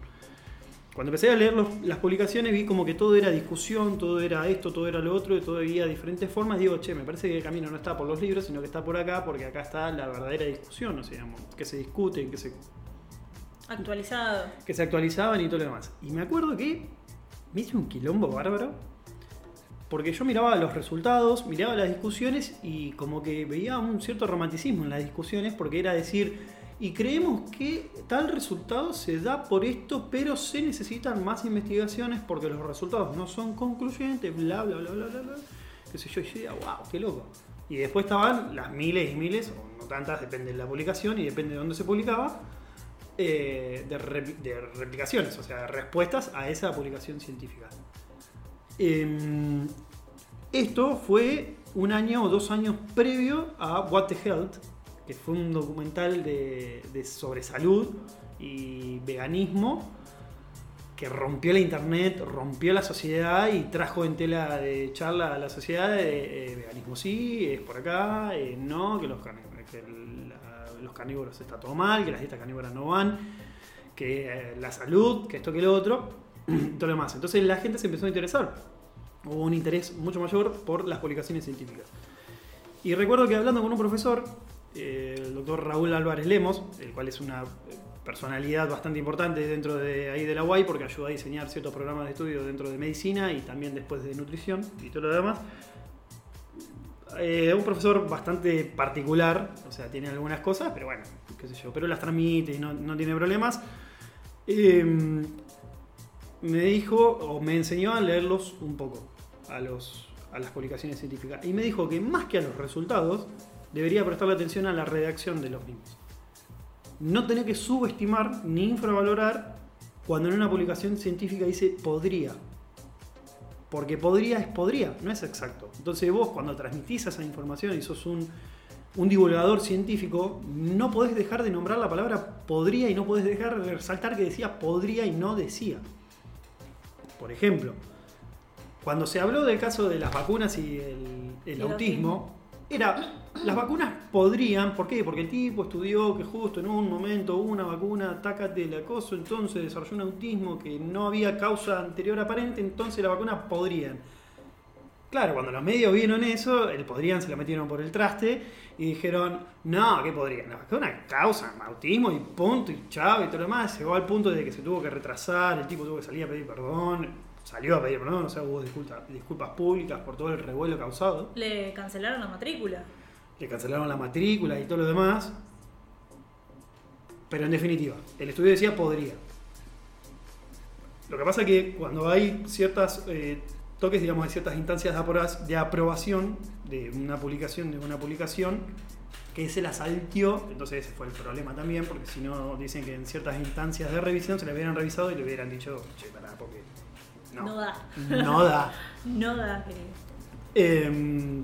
cuando empecé a leer los- las publicaciones vi como que todo era discusión, todo era esto, todo era lo otro, y todo había diferentes formas. Digo, che, me parece que el camino no está por los libros, sino que está por acá, porque acá está la verdadera discusión, o sea, digamos, que se discuten, que se, Actualizado. que se actualizaban y todo lo demás. Y me acuerdo que me hice un quilombo bárbaro, porque yo miraba los resultados, miraba las discusiones y como que veía un cierto romanticismo en las discusiones, porque era decir, y creemos que tal resultado se da por esto, pero se necesitan más investigaciones porque los resultados no son concluyentes, bla, bla, bla, bla, bla, bla. Qué sé yo, y yo decía, wow, qué loco. Y después estaban las miles y miles, o no tantas, depende de la publicación y depende de dónde se publicaba, eh, de, de replicaciones, o sea, respuestas a esa publicación científica. Em, esto fue un año o dos años previo a What the Health, que fue un documental de, de- sobre salud y veganismo que rompió la internet, rompió la sociedad y trajo en tela de charla a la sociedad de eh, veganismo sí, es por acá, eh, no, que los que carnívoros está todo mal, que las dietas carnívoras no van, que eh, la salud, que esto que lo otro, todo lo demás. Entonces la gente se empezó a interesar. Hubo un interés mucho mayor por las publicaciones científicas. Y recuerdo que hablando con un profesor, el doctor Raúl Álvarez Lemos, el cual es una eh, personalidad bastante importante dentro de ahí de la UAI porque ayuda a diseñar ciertos programas de estudio dentro de medicina y también después de nutrición y todo lo demás. Eh, un profesor bastante particular, o sea, tiene algunas cosas, pero bueno, qué sé yo, pero las transmite y no, no tiene problemas. Eh, me dijo o me enseñó a leerlos un poco a, los, a las publicaciones científicas y me dijo que más que a los resultados debería prestarle atención a la redacción de los mismos. No tener que subestimar ni infravalorar cuando en una publicación científica dice podría. Porque podría es podría, no es exacto. Entonces vos cuando transmitís esa información y sos un, un divulgador científico, no podés dejar de nombrar la palabra podría y no podés dejar de resaltar que decía podría y no decía. Por ejemplo, cuando se habló del caso de las vacunas y el, autismo, era, las vacunas podrían, ¿por qué? Porque el tipo estudió que justo en un momento hubo una vacuna, atácate el acoso, entonces desarrolló un autismo que no había causa anterior aparente, entonces la vacuna podrían. Claro, cuando los medios vieron eso, el podrían se lo metieron por el traste y dijeron, no, ¿qué podrían? La vacuna causa autismo y punto y chavo y todo lo demás. Llegó al punto de que se tuvo que retrasar, el tipo tuvo que salir a pedir perdón, salió a pedir perdón, o sea, hubo disculpas, disculpas públicas por todo el revuelo causado. Le cancelaron la matrícula. Le cancelaron la matrícula y todo lo demás. Pero en definitiva, el estudio decía podría. Lo que pasa es que cuando hay ciertas eh, toques, digamos, de ciertas instancias de aprobación de una publicación, de una publicación, que se la saltió, entonces ese fue el problema también, porque si no dicen que en ciertas instancias de revisión se le hubieran revisado y le hubieran dicho, che, pará, porque no, No da. no da. No da, querido. Eh,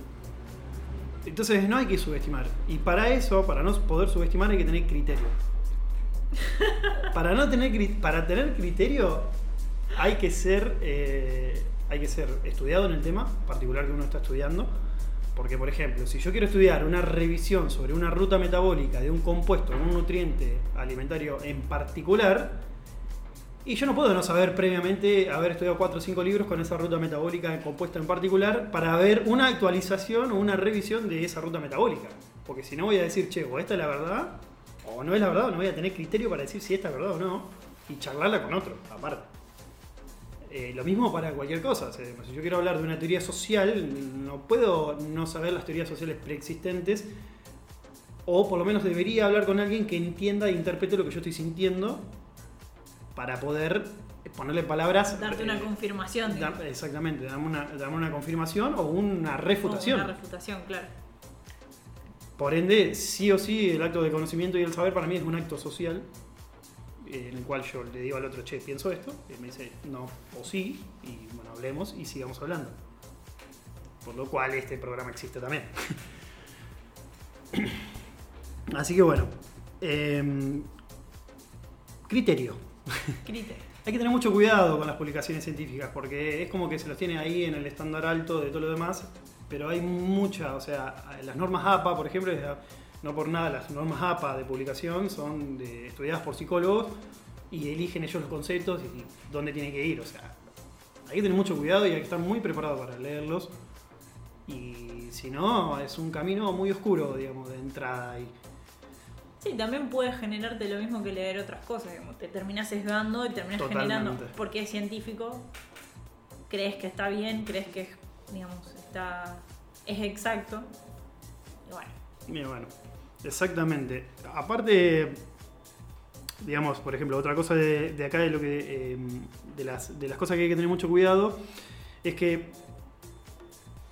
entonces no hay que subestimar. Y para eso, para no poder subestimar, hay que tener criterio. Para, no tener, para tener criterio hay que ser eh, hay que ser estudiado en el tema particular que uno está estudiando. Porque, por ejemplo, si yo quiero estudiar una revisión sobre una ruta metabólica de un compuesto, de un nutriente alimentario en particular, y yo no puedo no saber previamente haber estudiado 4 o 5 libros con esa ruta metabólica de compuesto en particular para ver una actualización o una revisión de esa ruta metabólica. Porque si no voy a decir, che, o esta es la verdad, o no es la verdad, no voy a tener criterio para decir si esta es verdad o no, y charlarla con otro, aparte. Eh, lo mismo para cualquier cosa. si yo quiero hablar de una teoría social, no puedo no saber las teorías sociales preexistentes, o por lo menos debería hablar con alguien que entienda e interprete lo que yo estoy sintiendo para poder ponerle palabras. Darte eh, una confirmación. dar- digamos. exactamente, darme una, darme una confirmación o una O refutación. Una refutación, claro. Por ende, sí o sí, el acto de conocimiento y el saber para mí es un acto social eh, en el cual yo le digo al otro, che, pienso esto, y me dice no o sí, y bueno, hablemos y sigamos hablando. Por lo cual este programa existe también. Así que bueno, em, criterio. Hay que tener mucho cuidado con las publicaciones científicas porque es como que se los tiene ahí en el estándar alto de todo lo demás, pero hay mucha, o sea, las normas APA, por ejemplo, no por nada las normas APA de publicación son estudiadas por psicólogos y eligen ellos los conceptos y, dónde tienen que ir. O sea, hay que tener mucho cuidado y hay que estar muy preparado para leerlos. Y si no, es un camino muy oscuro, digamos, de entrada ahí. Sí, también puede generarte lo mismo que leer otras cosas, digamos, te terminas sesgando y terminas generando, porque es científico, crees que está bien, crees que digamos, está, es exacto. Y bueno. Bien, bueno, exactamente. Aparte, digamos, por ejemplo, otra cosa de, acá de lo que em, de, las, de las cosas que hay que tener mucho cuidado es que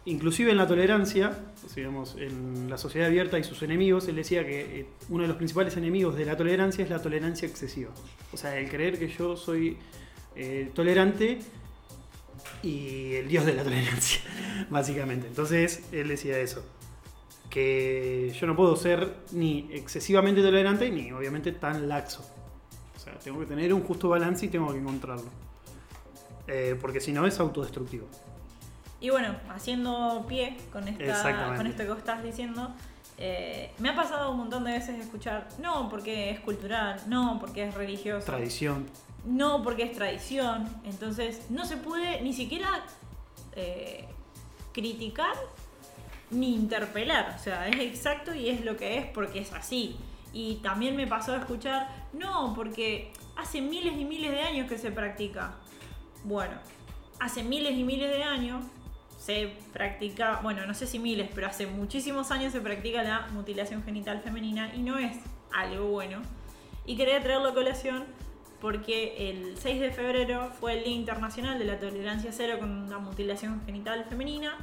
inclusive en la tolerancia, digamos, en la sociedad abierta y sus enemigos, él decía que eh, uno de los principales enemigos de la tolerancia es la tolerancia excesiva. O sea, el creer que yo soy eh, tolerante y el dios de la tolerancia, básicamente. Entonces, él decía eso. Que yo no puedo ser ni excesivamente tolerante ni obviamente tan laxo. O sea, tengo que tener un justo balance y tengo que encontrarlo. Eh, porque si no es autodestructivo. Y bueno, haciendo pie con, esta, con esto que vos estás diciendo, eh, me ha pasado un montón de veces escuchar, no porque es cultural, no porque es religioso. Tradición. No porque es tradición. Entonces no se puede ni siquiera eh, criticar ni interpelar. O sea, es exacto y es lo que es porque es así. Y también me pasó a escuchar, no, porque hace miles y miles de años que se practica. Bueno, hace miles y miles de años se practica, bueno, no sé si miles, pero hace muchísimos años se practica la mutilación genital femenina y no es algo bueno. Y quería traerlo a colación porque el 6 de febrero fue el Día Internacional de la Tolerancia Cero con la Mutilación Genital Femenina,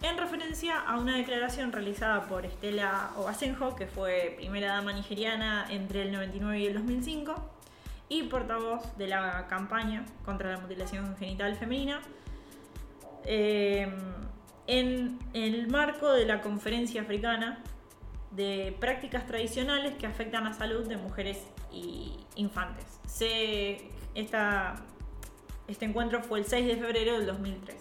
en referencia a una declaración realizada por Estela Obasenjo, que fue primera dama nigeriana entre el 99 y el 2005, y portavoz de la campaña contra la mutilación genital femenina, Em, en el marco de la conferencia africana de prácticas tradicionales que afectan la salud de mujeres y infantes. Se, este encuentro fue el 6 de febrero del 2003.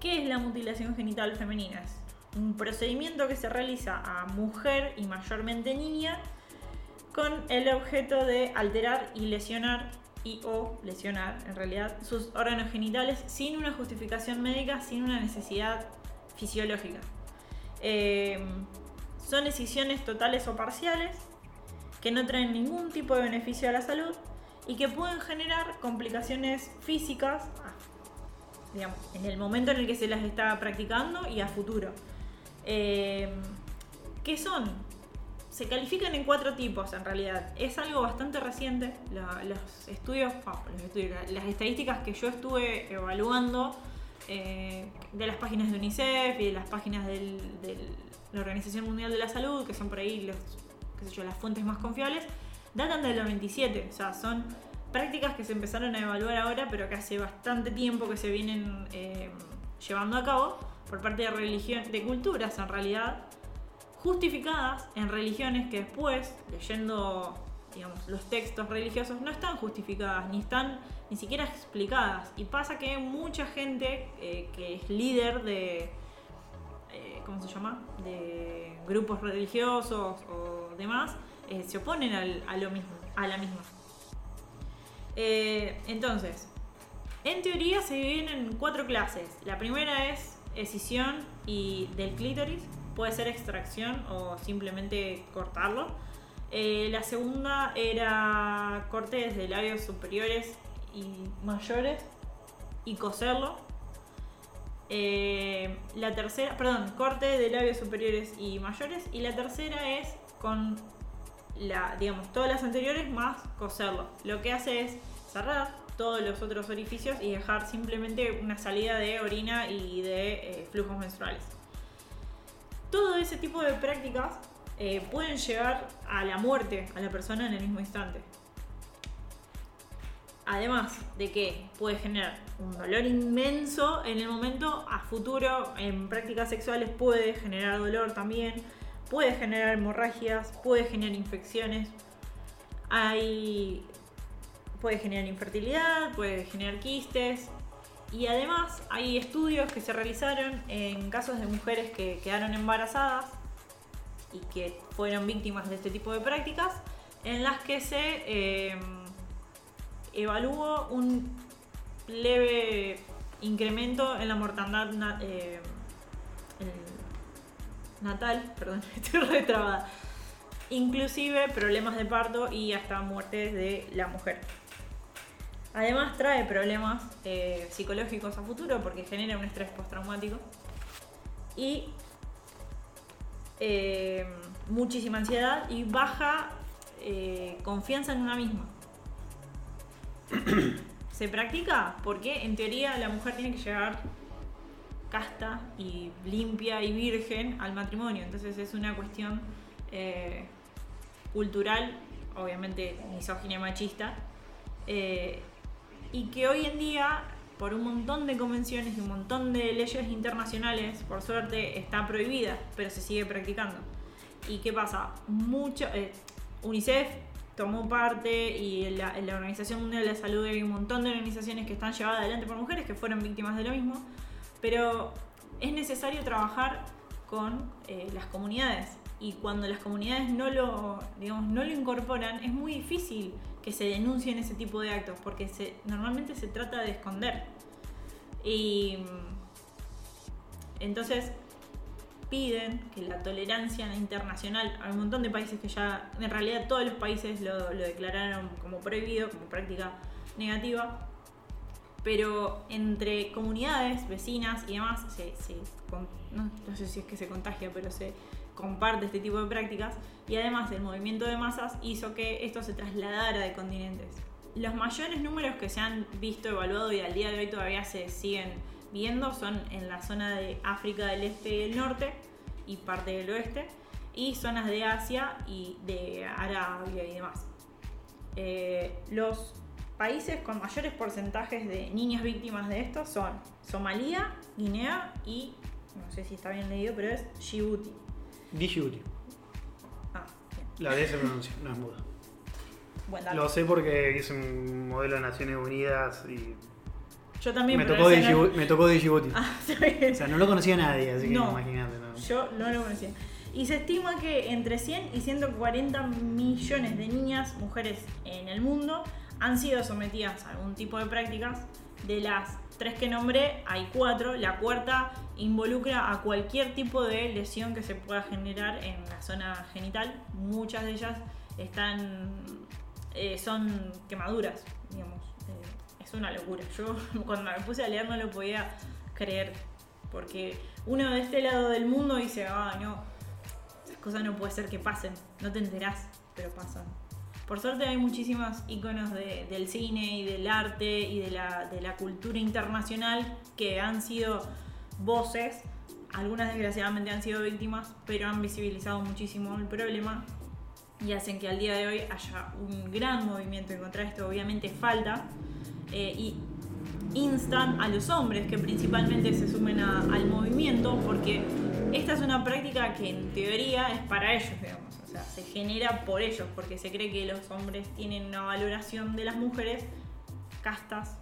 ¿Qué es la mutilación genital femenina? Es un procedimiento que se realiza a mujer y mayormente niña con el objeto de alterar y lesionar y o lesionar en realidad sus órganos genitales sin una justificación médica, sin una necesidad fisiológica. Eh, son decisiones totales o parciales que no traen ningún tipo de beneficio a la salud y que pueden generar complicaciones físicas digamos, en el momento en el que se las está practicando y a futuro. Eh, ¿Qué son? Se califican en cuatro tipos en realidad. Es algo bastante reciente. los, estudios, las estadísticas que yo estuve evaluando eh, de las páginas de UNICEF y de las páginas de la Organización Mundial de la Salud, que son por ahí los, las fuentes más confiables, datan del 97. O sea, son prácticas que se empezaron a evaluar ahora, pero que hace bastante tiempo que se vienen eh, llevando a cabo por parte de religión, de culturas en realidad justificadas en religiones que después, leyendo digamos, los textos religiosos, no están justificadas, ni están ni siquiera explicadas. Y pasa que mucha gente eh, que es líder de, eh, ¿cómo se llama? De grupos religiosos o demás, eh, se oponen a, lo mismo, a la misma. entonces, en teoría se dividen en cuatro clases. La primera es escisión y del clítoris, puede ser extracción o simplemente cortarlo. Eh, la segunda era corte desde labios superiores y mayores y coserlo. Eh, la tercera, perdón, corte de labios superiores y mayores. Y la tercera es con la, digamos, todas las anteriores más coserlo. Lo que hace es cerrar todos los otros orificios y dejar simplemente una salida de orina y de eh, flujos menstruales ese tipo de prácticas eh, pueden llevar a la muerte a la persona en el mismo instante. Además de que puede generar un dolor inmenso en el momento, a futuro en prácticas sexuales puede generar dolor también, puede generar hemorragias, puede generar infecciones, hay, puede generar infertilidad, puede generar quistes, y además hay estudios que se realizaron en casos de mujeres que quedaron embarazadas y que fueron víctimas de este tipo de prácticas, en las que se, eh, evalúo un leve incremento en la mortandad eh, natal, perdón, estoy retrabada. Inclusive problemas de parto y hasta muertes de la mujer. Además trae problemas eh, psicológicos a futuro porque genera un estrés postraumático y eh, muchísima ansiedad y baja eh, confianza en una misma. Se practica porque en teoría la mujer tiene que llegar casta y limpia y virgen al matrimonio. Entonces es una cuestión cultural, obviamente misógina machista, y que hoy en día, por un montón de convenciones y un montón de leyes internacionales, por suerte está prohibida, pero se sigue practicando. ¿Y qué pasa? Mucho, eh, UNICEF tomó parte y la, la Organización Mundial de la Salud hay un montón de organizaciones que están llevadas adelante por mujeres que fueron víctimas de lo mismo, pero es necesario trabajar con eh, las comunidades y cuando las comunidades no lo, digamos, no lo incorporan es muy difícil que se denuncien ese tipo de actos porque normalmente se trata de esconder. Y mm, entonces piden que la tolerancia internacional, hay un montón de países que ya, en realidad todos los países lo, lo declararon como prohibido, como práctica negativa, pero entre comunidades, vecinas y demás, se, no sé si es que se contagia, pero se comparte este tipo de prácticas y además el movimiento de masas hizo que esto se trasladara de continentes. Los mayores números que se han visto, evaluado y al día de hoy todavía se siguen viendo son en la zona de África del Este y del Norte y parte del Oeste y zonas de Asia y de Arabia y demás. Eh, los países con mayores porcentajes de niñas víctimas de esto son Somalia, Guinea y, no sé si está bien leído, pero es Djibouti. Djibouti. Ah, bien. La D se pronuncia, no es muda. Buen dato. Lo sé porque hice un modelo de Naciones Unidas y Yo también me tocó, no- Djibouti, me tocó Djibouti. Ah. O sea, no lo conocía nadie, así que No. imagínate. ¿no? Yo no lo conocía. Y se estima que entre 100 y 140 millones de niñas, mujeres en el mundo, han sido sometidas a algún tipo de prácticas. De las tres que nombré, hay cuatro. La cuarta involucra a cualquier tipo de lesión que se pueda generar en la zona genital. Muchas de ellas están, eh, son quemaduras, digamos. Eh, es una locura. Yo cuando me puse a leer no lo podía creer. Porque uno de este lado del mundo dice, ah, no, esas cosas no puede ser que pasen. No te enterás, pero pasan. Por suerte hay muchísimos iconos de- del cine y del arte y de la, cultura internacional que han sido voces. Algunas desgraciadamente han sido víctimas, pero han visibilizado muchísimo el problema y hacen que al día de hoy haya un gran movimiento en contra de esto. Obviamente falta. eh, y instan a los hombres que principalmente se sumen al movimiento porque esta es una práctica que en teoría es para ellos, digamos, sea, se genera por ellos porque se cree que los hombres tienen una valoración de las mujeres castas,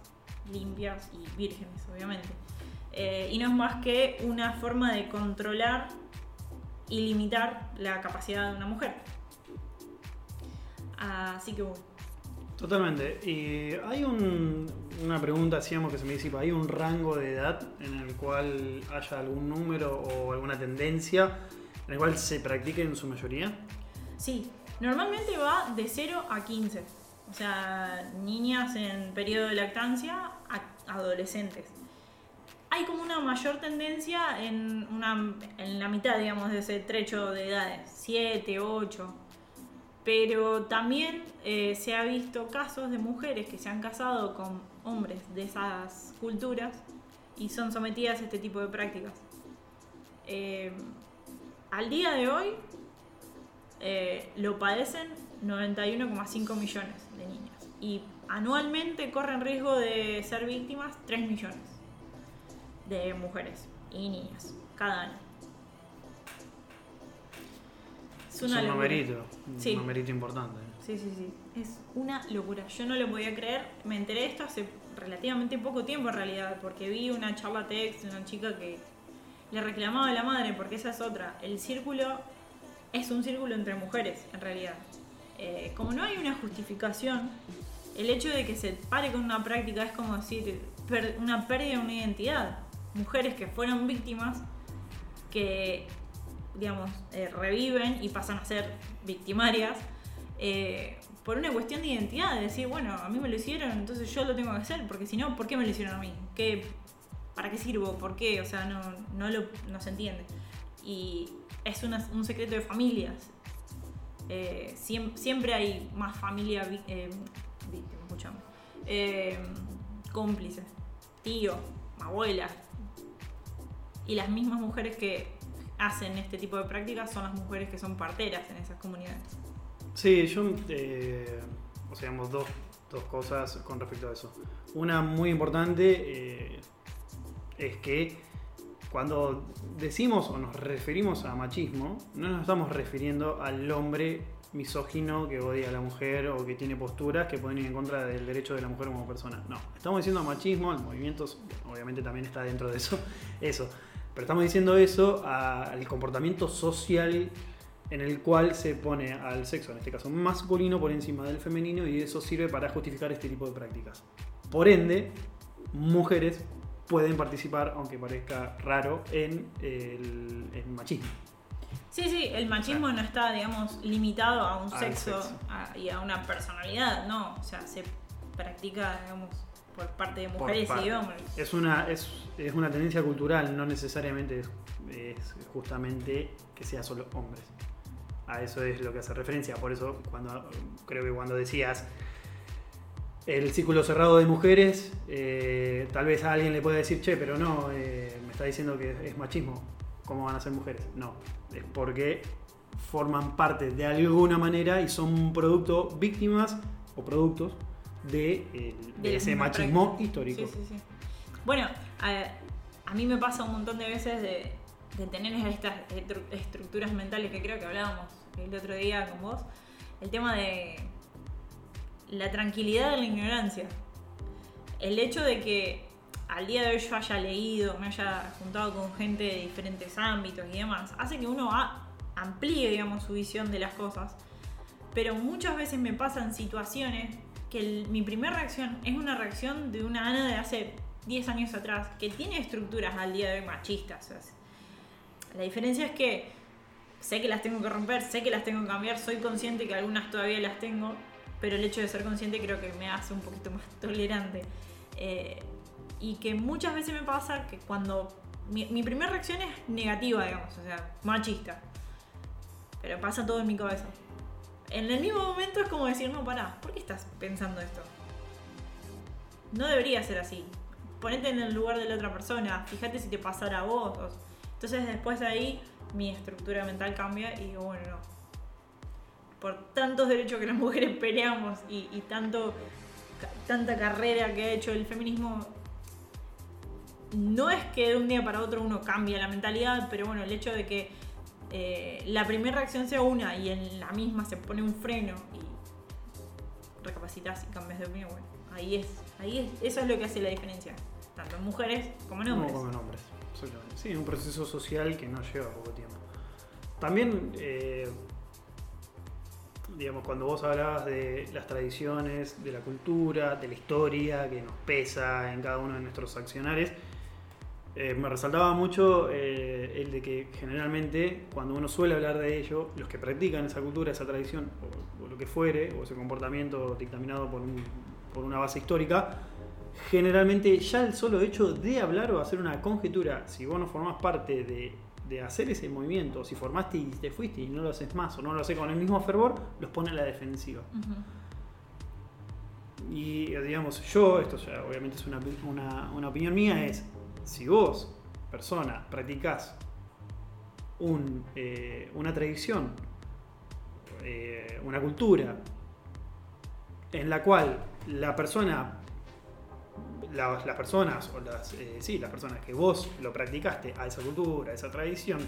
limpias y vírgenes, obviamente. Eh, y no es más que una forma de controlar y limitar la capacidad de una mujer. Así que bueno. Totalmente. Y hay un- una pregunta, hacíamos que se me disipa. ¿Hay un rango de edad en el cual haya algún número o alguna tendencia en el cual se practique en su mayoría? Sí, normalmente va de 0 a 15. O sea, niñas en periodo de lactancia a adolescentes. Hay como una mayor tendencia en, una, en la mitad, digamos, de ese trecho de edades, 7, 8. Pero también eh, se ha visto casos de mujeres que se han casado con hombres de esas culturas y son sometidas a este tipo de prácticas. Eh, al día de hoy, eh, lo padecen 91,5 millones de niñas. Y anualmente corren riesgo de ser víctimas 3 millones de mujeres y niñas cada año. Es Es una un locura. numerito, un Sí. numerito importante. Sí, sí, sí. Es una locura. Yo no lo podía creer. Me enteré de esto hace relativamente poco tiempo en realidad, porque vi una charla TEDx de una chica que le reclamaba a la madre, porque esa es otra. El círculo es un círculo entre mujeres, en realidad. Eh, como no hay una justificación el hecho de que se pare con una práctica es como decir una pérdida de una identidad. Mujeres que fueron víctimas, que, digamos, eh, reviven y pasan a ser victimarias eh, por una cuestión de identidad, de decir, bueno, a mí me lo hicieron, entonces yo lo tengo que hacer, porque si no, ¿por qué me lo hicieron a mí? ¿Qué, ¿Para qué sirvo? ¿Por qué? O sea, no, no, lo, no se entiende. Y es un secreto de familias. Eh, siem- siempre hay más familia eh, víctima, escuchame, eh, cómplices, tíos, abuelas. Y las mismas mujeres que hacen este tipo de prácticas son las mujeres que son parteras en esas comunidades. Sí, yo, eh, o sea, digamos, dos, dos cosas con respecto a eso. Una muy importante es que cuando decimos o nos referimos a machismo, no nos estamos refiriendo al hombre misógino que odia a la mujer o que tiene posturas que pueden ir en contra del derecho de la mujer como persona. No, estamos diciendo machismo, el movimiento obviamente también está dentro de eso, eso. Pero estamos diciendo eso al comportamiento social en el cual se pone al sexo, en este caso masculino, por encima del femenino y eso sirve para justificar este tipo de prácticas. Por ende, mujeres pueden participar, aunque parezca raro, en el, en machismo. Sí, sí, el machismo no está, digamos, limitado a un Al sexo, sexo. a- y a una personalidad, no. O sea, se practica, digamos, por parte de mujeres y parte. hombres. Es una, es, es una tendencia cultural, no necesariamente es, es justamente que sea solo hombres. A eso es lo que hace referencia. Por eso cuando creo que cuando decías el círculo cerrado de mujeres, eh, tal vez a alguien le pueda decir, che, pero no, eh, me está diciendo que es machismo. ¿Cómo van a ser mujeres? No, es porque forman parte de alguna manera y son producto víctimas o productos de, el- de De la ese machismo práctica. histórico. Sí, sí, sí. Bueno, a, a mí me pasa un montón de veces de, de tener estas estru- estructuras mentales que creo que hablábamos el otro día con vos. El tema de la tranquilidad de la ignorancia. El hecho de que al día de hoy yo haya leído, me haya juntado con gente de diferentes ámbitos y demás, hace que uno amplíe, digamos, su visión de las cosas. Pero muchas veces me pasan situaciones que mi primera reacción es una reacción de una Ana de hace 10 años atrás, que tiene estructuras al día de hoy machistas. la diferencia es que sé que las tengo que romper, sé que las tengo que cambiar, soy consciente que algunas todavía las tengo, pero el hecho de ser consciente creo que me hace un poquito más tolerante. Eh, y que muchas veces me pasa que cuando mi, mi primera reacción es negativa, digamos, o sea, machista. Pero pasa todo en mi cabeza. En el mismo momento es como decir, no, pará, ¿por qué estás pensando esto? No debería ser así. Ponete en el lugar de la otra persona, fíjate si te pasara a vos. Entonces después de ahí mi estructura mental cambia y digo, bueno, no. Por tantos derechos que las mujeres peleamos y, y tanto, tanta carrera que ha hecho el feminismo, no es que de un día para otro uno cambie la mentalidad, pero bueno, el hecho de que eh, la primera reacción sea una y en la misma se pone un freno y recapacitas y cambias de opinión, bueno, ahí es, ahí es, eso es lo que hace la diferencia, tanto en mujeres como en hombres. como en hombres. absolutamente. Sí, un proceso social que no lleva poco tiempo. También, eh, digamos, cuando vos hablabas de las tradiciones, de la cultura, de la historia que nos pesa en cada uno de nuestros accionares, eh, me resaltaba mucho eh, el de que generalmente cuando uno suele hablar de ello, los que practican esa cultura, esa tradición, o, lo que fuere, o ese comportamiento dictaminado por, por una base histórica, generalmente ya el solo hecho de hablar o hacer una conjetura, si vos no formás parte de, de hacer ese movimiento, si formaste y te fuiste y no lo haces más o no lo haces con el mismo fervor, los pone a la defensiva. Y digamos, yo, esto ya obviamente es una, una- una opinión mía, es si vos, persona, practicás un, eh, una tradición, eh, una cultura, en la cual la persona, la- las personas, o las, eh, sí, las personas que vos lo practicaste a esa cultura, a esa tradición,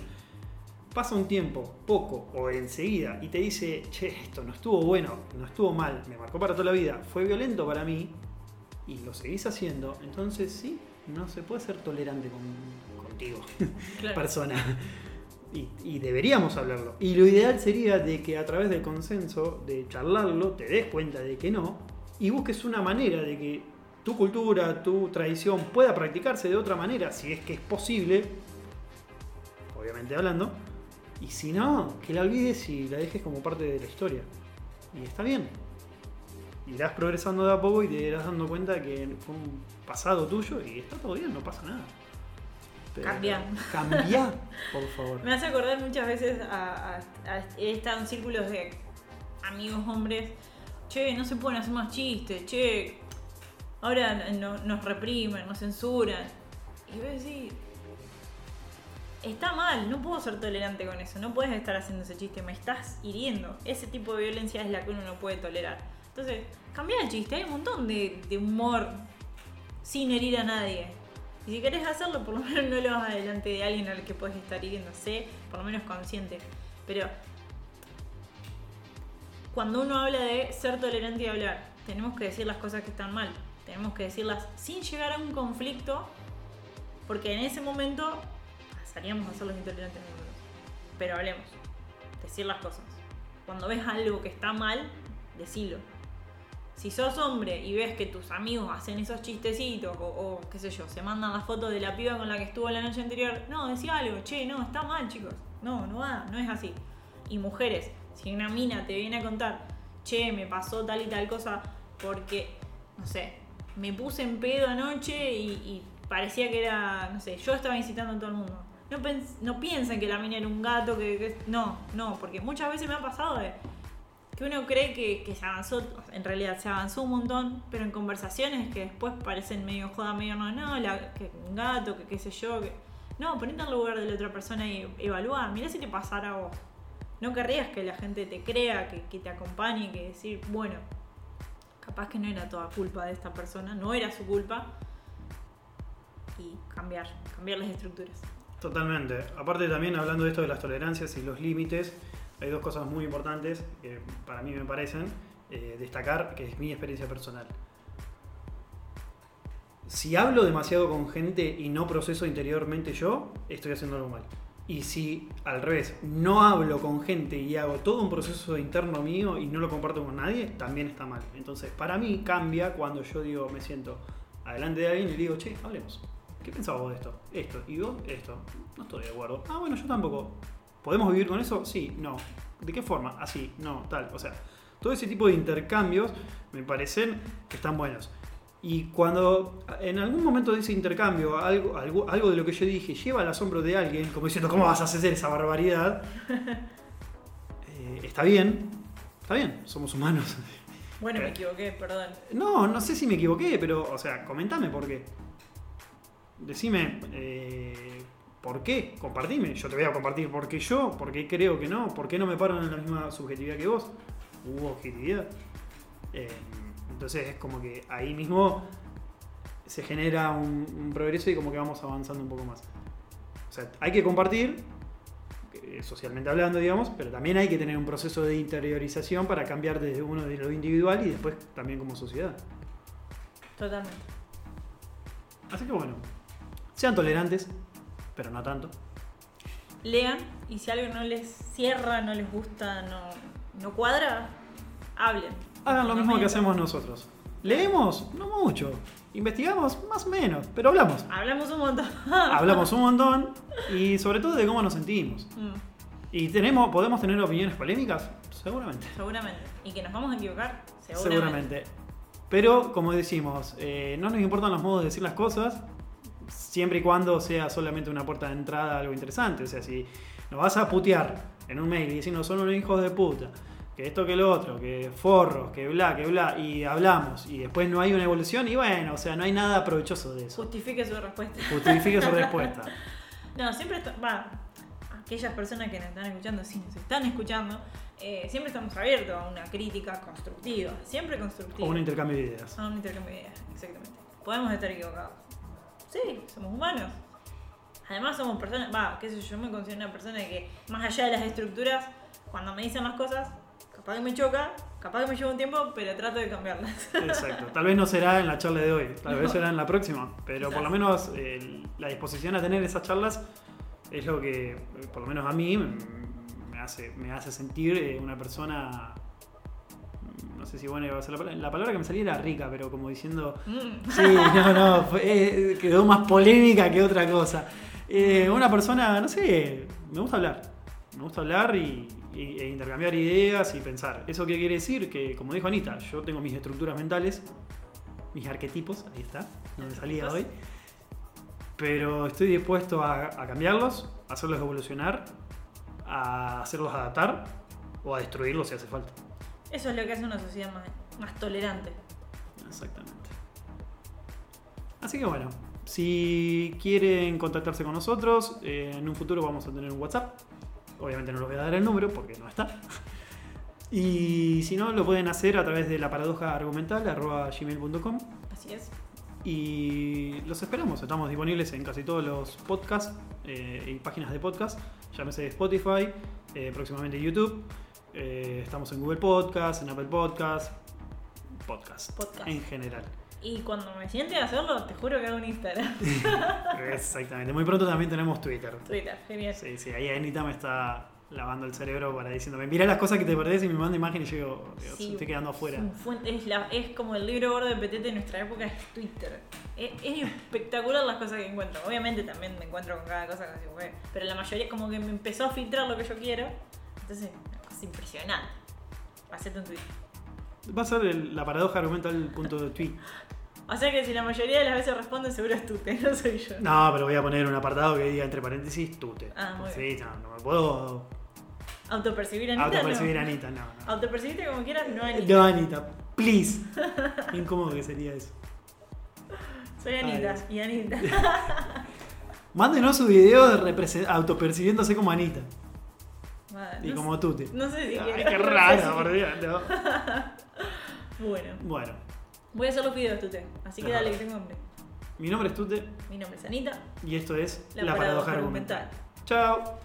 pasa un tiempo, poco o enseguida, y te dice, che, esto no estuvo bueno, no estuvo mal, me marcó para toda la vida, fue violento para mí, y lo seguís haciendo, entonces sí, no se puede ser tolerante con- contigo, Claro. persona. Y, y deberíamos hablarlo. Y lo ideal sería de que a través del consenso, de charlarlo, te des cuenta de que no, y busques una manera de que tu cultura, tu tradición pueda practicarse de otra manera, si es que es posible, obviamente hablando, y si no, que la olvides y la dejes como parte de la historia. Y está bien. Irás progresando de a poco y te irás dando cuenta que fue un pasado tuyo y está todo bien, no pasa nada. Pero- Cambia. Cambia, por favor. Me hace acordar muchas veces a, a- a- he estado en círculos de amigos hombres. Che, no se pueden hacer más chistes. Che, ahora no- nos reprimen, nos censuran. Y vos decís, está mal, no puedo ser tolerante con eso. No puedes estar haciendo ese chiste, me estás hiriendo. Ese tipo de violencia es la que uno no puede tolerar. Entonces, cambia el chiste. Hay un montón de, de humor sin herir a nadie. Y si querés hacerlo, por lo menos no lo hagas delante de alguien al que puedes estar hiriéndose, por lo menos consciente. Pero cuando uno habla de ser tolerante y hablar, tenemos que decir las cosas que están mal. Tenemos que decirlas sin llegar a un conflicto, porque en ese momento pasaríamos a ser los intolerantes nosotros. Pero hablemos, decir las cosas. Cuando ves algo que está mal, decilo. Si sos hombre y ves que tus amigos hacen esos chistecitos o, o, qué sé yo, se mandan la foto de la piba con la que estuvo la noche anterior, no, decía algo, che, no, está mal chicos. No, no va, no es así. Y mujeres, si una mina te viene a contar, che, me pasó tal y tal cosa porque, no sé, me puse en pedo anoche y, y parecía que era, no sé, yo estaba incitando a todo el mundo. No, no piensen que la mina era un gato, que, No, no, porque muchas veces me ha pasado que uno cree que, se avanzó, en realidad se avanzó un montón, pero en conversaciones que después parecen medio joda, medio no, no, la, que un gato, que qué sé yo, que... No, ponete en lugar de la otra persona y evalúa, mirá si te pasara a vos. No querrías que la gente te crea, que, que te acompañe, que decir, bueno, capaz que no era toda culpa de esta persona, no era su culpa. Y cambiar, cambiar las estructuras. Totalmente. Aparte también hablando de esto de las tolerancias y los límites, hay dos cosas muy importantes que para mí me parecen eh, destacar, que es mi experiencia personal. Si hablo demasiado con gente y no proceso interiormente yo, estoy haciendo algo mal. Y si al revés, no hablo con gente y hago todo un proceso interno mío y no lo comparto con nadie, también está mal. Entonces, para mí cambia cuando yo digo, me siento adelante de alguien y le digo, che, hablemos. ¿Qué pensabas vos de esto? Esto. ¿Y vos? Esto. No estoy de acuerdo. Ah, bueno, yo tampoco. ¿Podemos vivir con eso? Sí, no. ¿De qué forma? Así, no, tal. O sea, todo ese tipo de intercambios me parecen que están buenos. Y cuando en algún momento de ese intercambio algo, algo, algo de lo que yo dije lleva al asombro de alguien, como diciendo, ¿cómo vas a hacer esa barbaridad? Eh, está bien, está bien, somos humanos. Bueno, me equivoqué, perdón. No, no sé si me equivoqué, pero, o sea, comentame por qué. Decime, eh, ¿por qué? Compartime. Yo te voy a compartir por qué yo, por qué creo que no, por qué no me paro en la misma subjetividad que vos. Hubo objetividad. Eh, entonces es como que ahí mismo se genera un, un progreso y como que vamos avanzando un poco más. O sea, hay que compartir, eh, socialmente hablando, digamos, pero también hay que tener un proceso de interiorización para cambiar desde uno de lo individual y después también como sociedad. Totalmente. Así que bueno, sean tolerantes, pero no tanto. Lean y si algo no les cierra, no les gusta, no, no cuadra, hablen. Hagan lo mismo que hacemos nosotros. Leemos, no mucho. Investigamos, más o menos, pero hablamos. Hablamos un montón. Hablamos un montón y sobre todo de cómo nos sentimos. Mm, ¿Y tenemos, podemos tener opiniones polémicas? Seguramente. seguramente. Y que nos vamos a equivocar, seguramente. Seguramente. Pero, como decimos, eh, no nos importan los modos de decir las cosas, siempre y cuando sea solamente una puerta de entrada a algo interesante. O sea, si nos vas a putear en un mail y diciendo son unos hijos de puta, que esto que lo otro, que forros, que bla, que bla, y hablamos, y después no hay una evolución, y bueno, o sea, no hay nada provechoso de eso. Justifique su respuesta. Justifique su respuesta. No, siempre va, aquellas personas que nos están escuchando, si nos están escuchando, eh, siempre estamos abiertos a una crítica constructiva, siempre constructiva. O un intercambio de ideas. A un intercambio de ideas, exactamente. Podemos estar equivocados. Sí, somos humanos. Además somos personas, va, qué sé yo, yo me considero una persona que más allá de las estructuras, cuando me dicen las cosas, capaz que me choca, capaz que me lleva un tiempo, pero trato de cambiarlas. Exacto. Tal vez no será en la charla de hoy, tal vez No. será en la próxima, pero por Quizás. lo menos eh, la disposición a tener esas charlas es lo que, por lo menos a mí, me- me hace, me hace sentir eh, una persona no sé si bueno iba a ser la palabra, la palabra que me salía era rica, pero como diciendo, Mm. sí, no, no, fue- eh, quedó más polémica que otra cosa. Eh, una persona, no sé, me gusta hablar, me gusta hablar y, y- e intercambiar ideas y pensar. ¿Eso qué quiere decir? Que, como dijo Anita, yo tengo mis estructuras mentales, mis arquetipos, ahí está, no me salía hoy. Pero estoy dispuesto a, a cambiarlos, a hacerlos evolucionar, a hacerlos adaptar o a destruirlos si hace falta. Eso es lo que hace una sociedad más, más tolerante. Exactamente. Así que bueno, si quieren contactarse con nosotros, eh, en un futuro vamos a tener un WhatsApp. Obviamente no les voy a dar el número porque no está. Y si no, lo pueden hacer a través de la paradoja argumental gmail.com Así es. y los esperamos. Estamos disponibles en casi todos los podcasts eh, y páginas de podcast. Llámese Spotify, eh, próximamente YouTube. Eh, estamos en Google Podcast, en Apple Podcast, podcast, Podcast. en general. Y cuando me siente a hacerlo, te juro que hago un Instagram. Exactamente. Muy pronto también tenemos Twitter. Twitter, genial. Sí, sí, ahí Anita me está lavando el cerebro para diciéndome, mira las cosas que te perdés y me manda imágenes y yo digo, Sí, estoy quedando afuera. Es, es la- es como el libro gordo de Petete de nuestra época, es Twitter. Es, es espectacular las cosas que encuentro. Obviamente también me encuentro con cada cosa que se mueve. Pero la mayoría como que me empezó a filtrar lo que yo quiero. Entonces, cosa impresionante. Hacete un tweet. Va a ser el- la paradoja argumental punto de tweet. O sea que si la mayoría de las veces responden, seguro es Tute, no soy yo. No, pero voy a poner un apartado que diga entre paréntesis tute. Ah, muy sí, no, no me puedo Autopercibir a Anita. autopercibir no. a Anita, no, no. Autopercibirte como quieras, no Anita. No, Anita, please. Incómodo que sería eso. Soy Anita. Ay, y Anita. Mándenos su video de autopercibiéndose como Anita Madre, y no como Tute. No sé si Ay, quiero. qué raro, por Dios, no. Bueno, Bueno, voy a hacer los videos, Tute. Así que Ajá. dale, que tengo hambre. mi nombre es Tute Mi nombre es Anita. y esto es La, paradoja argumental. Chao.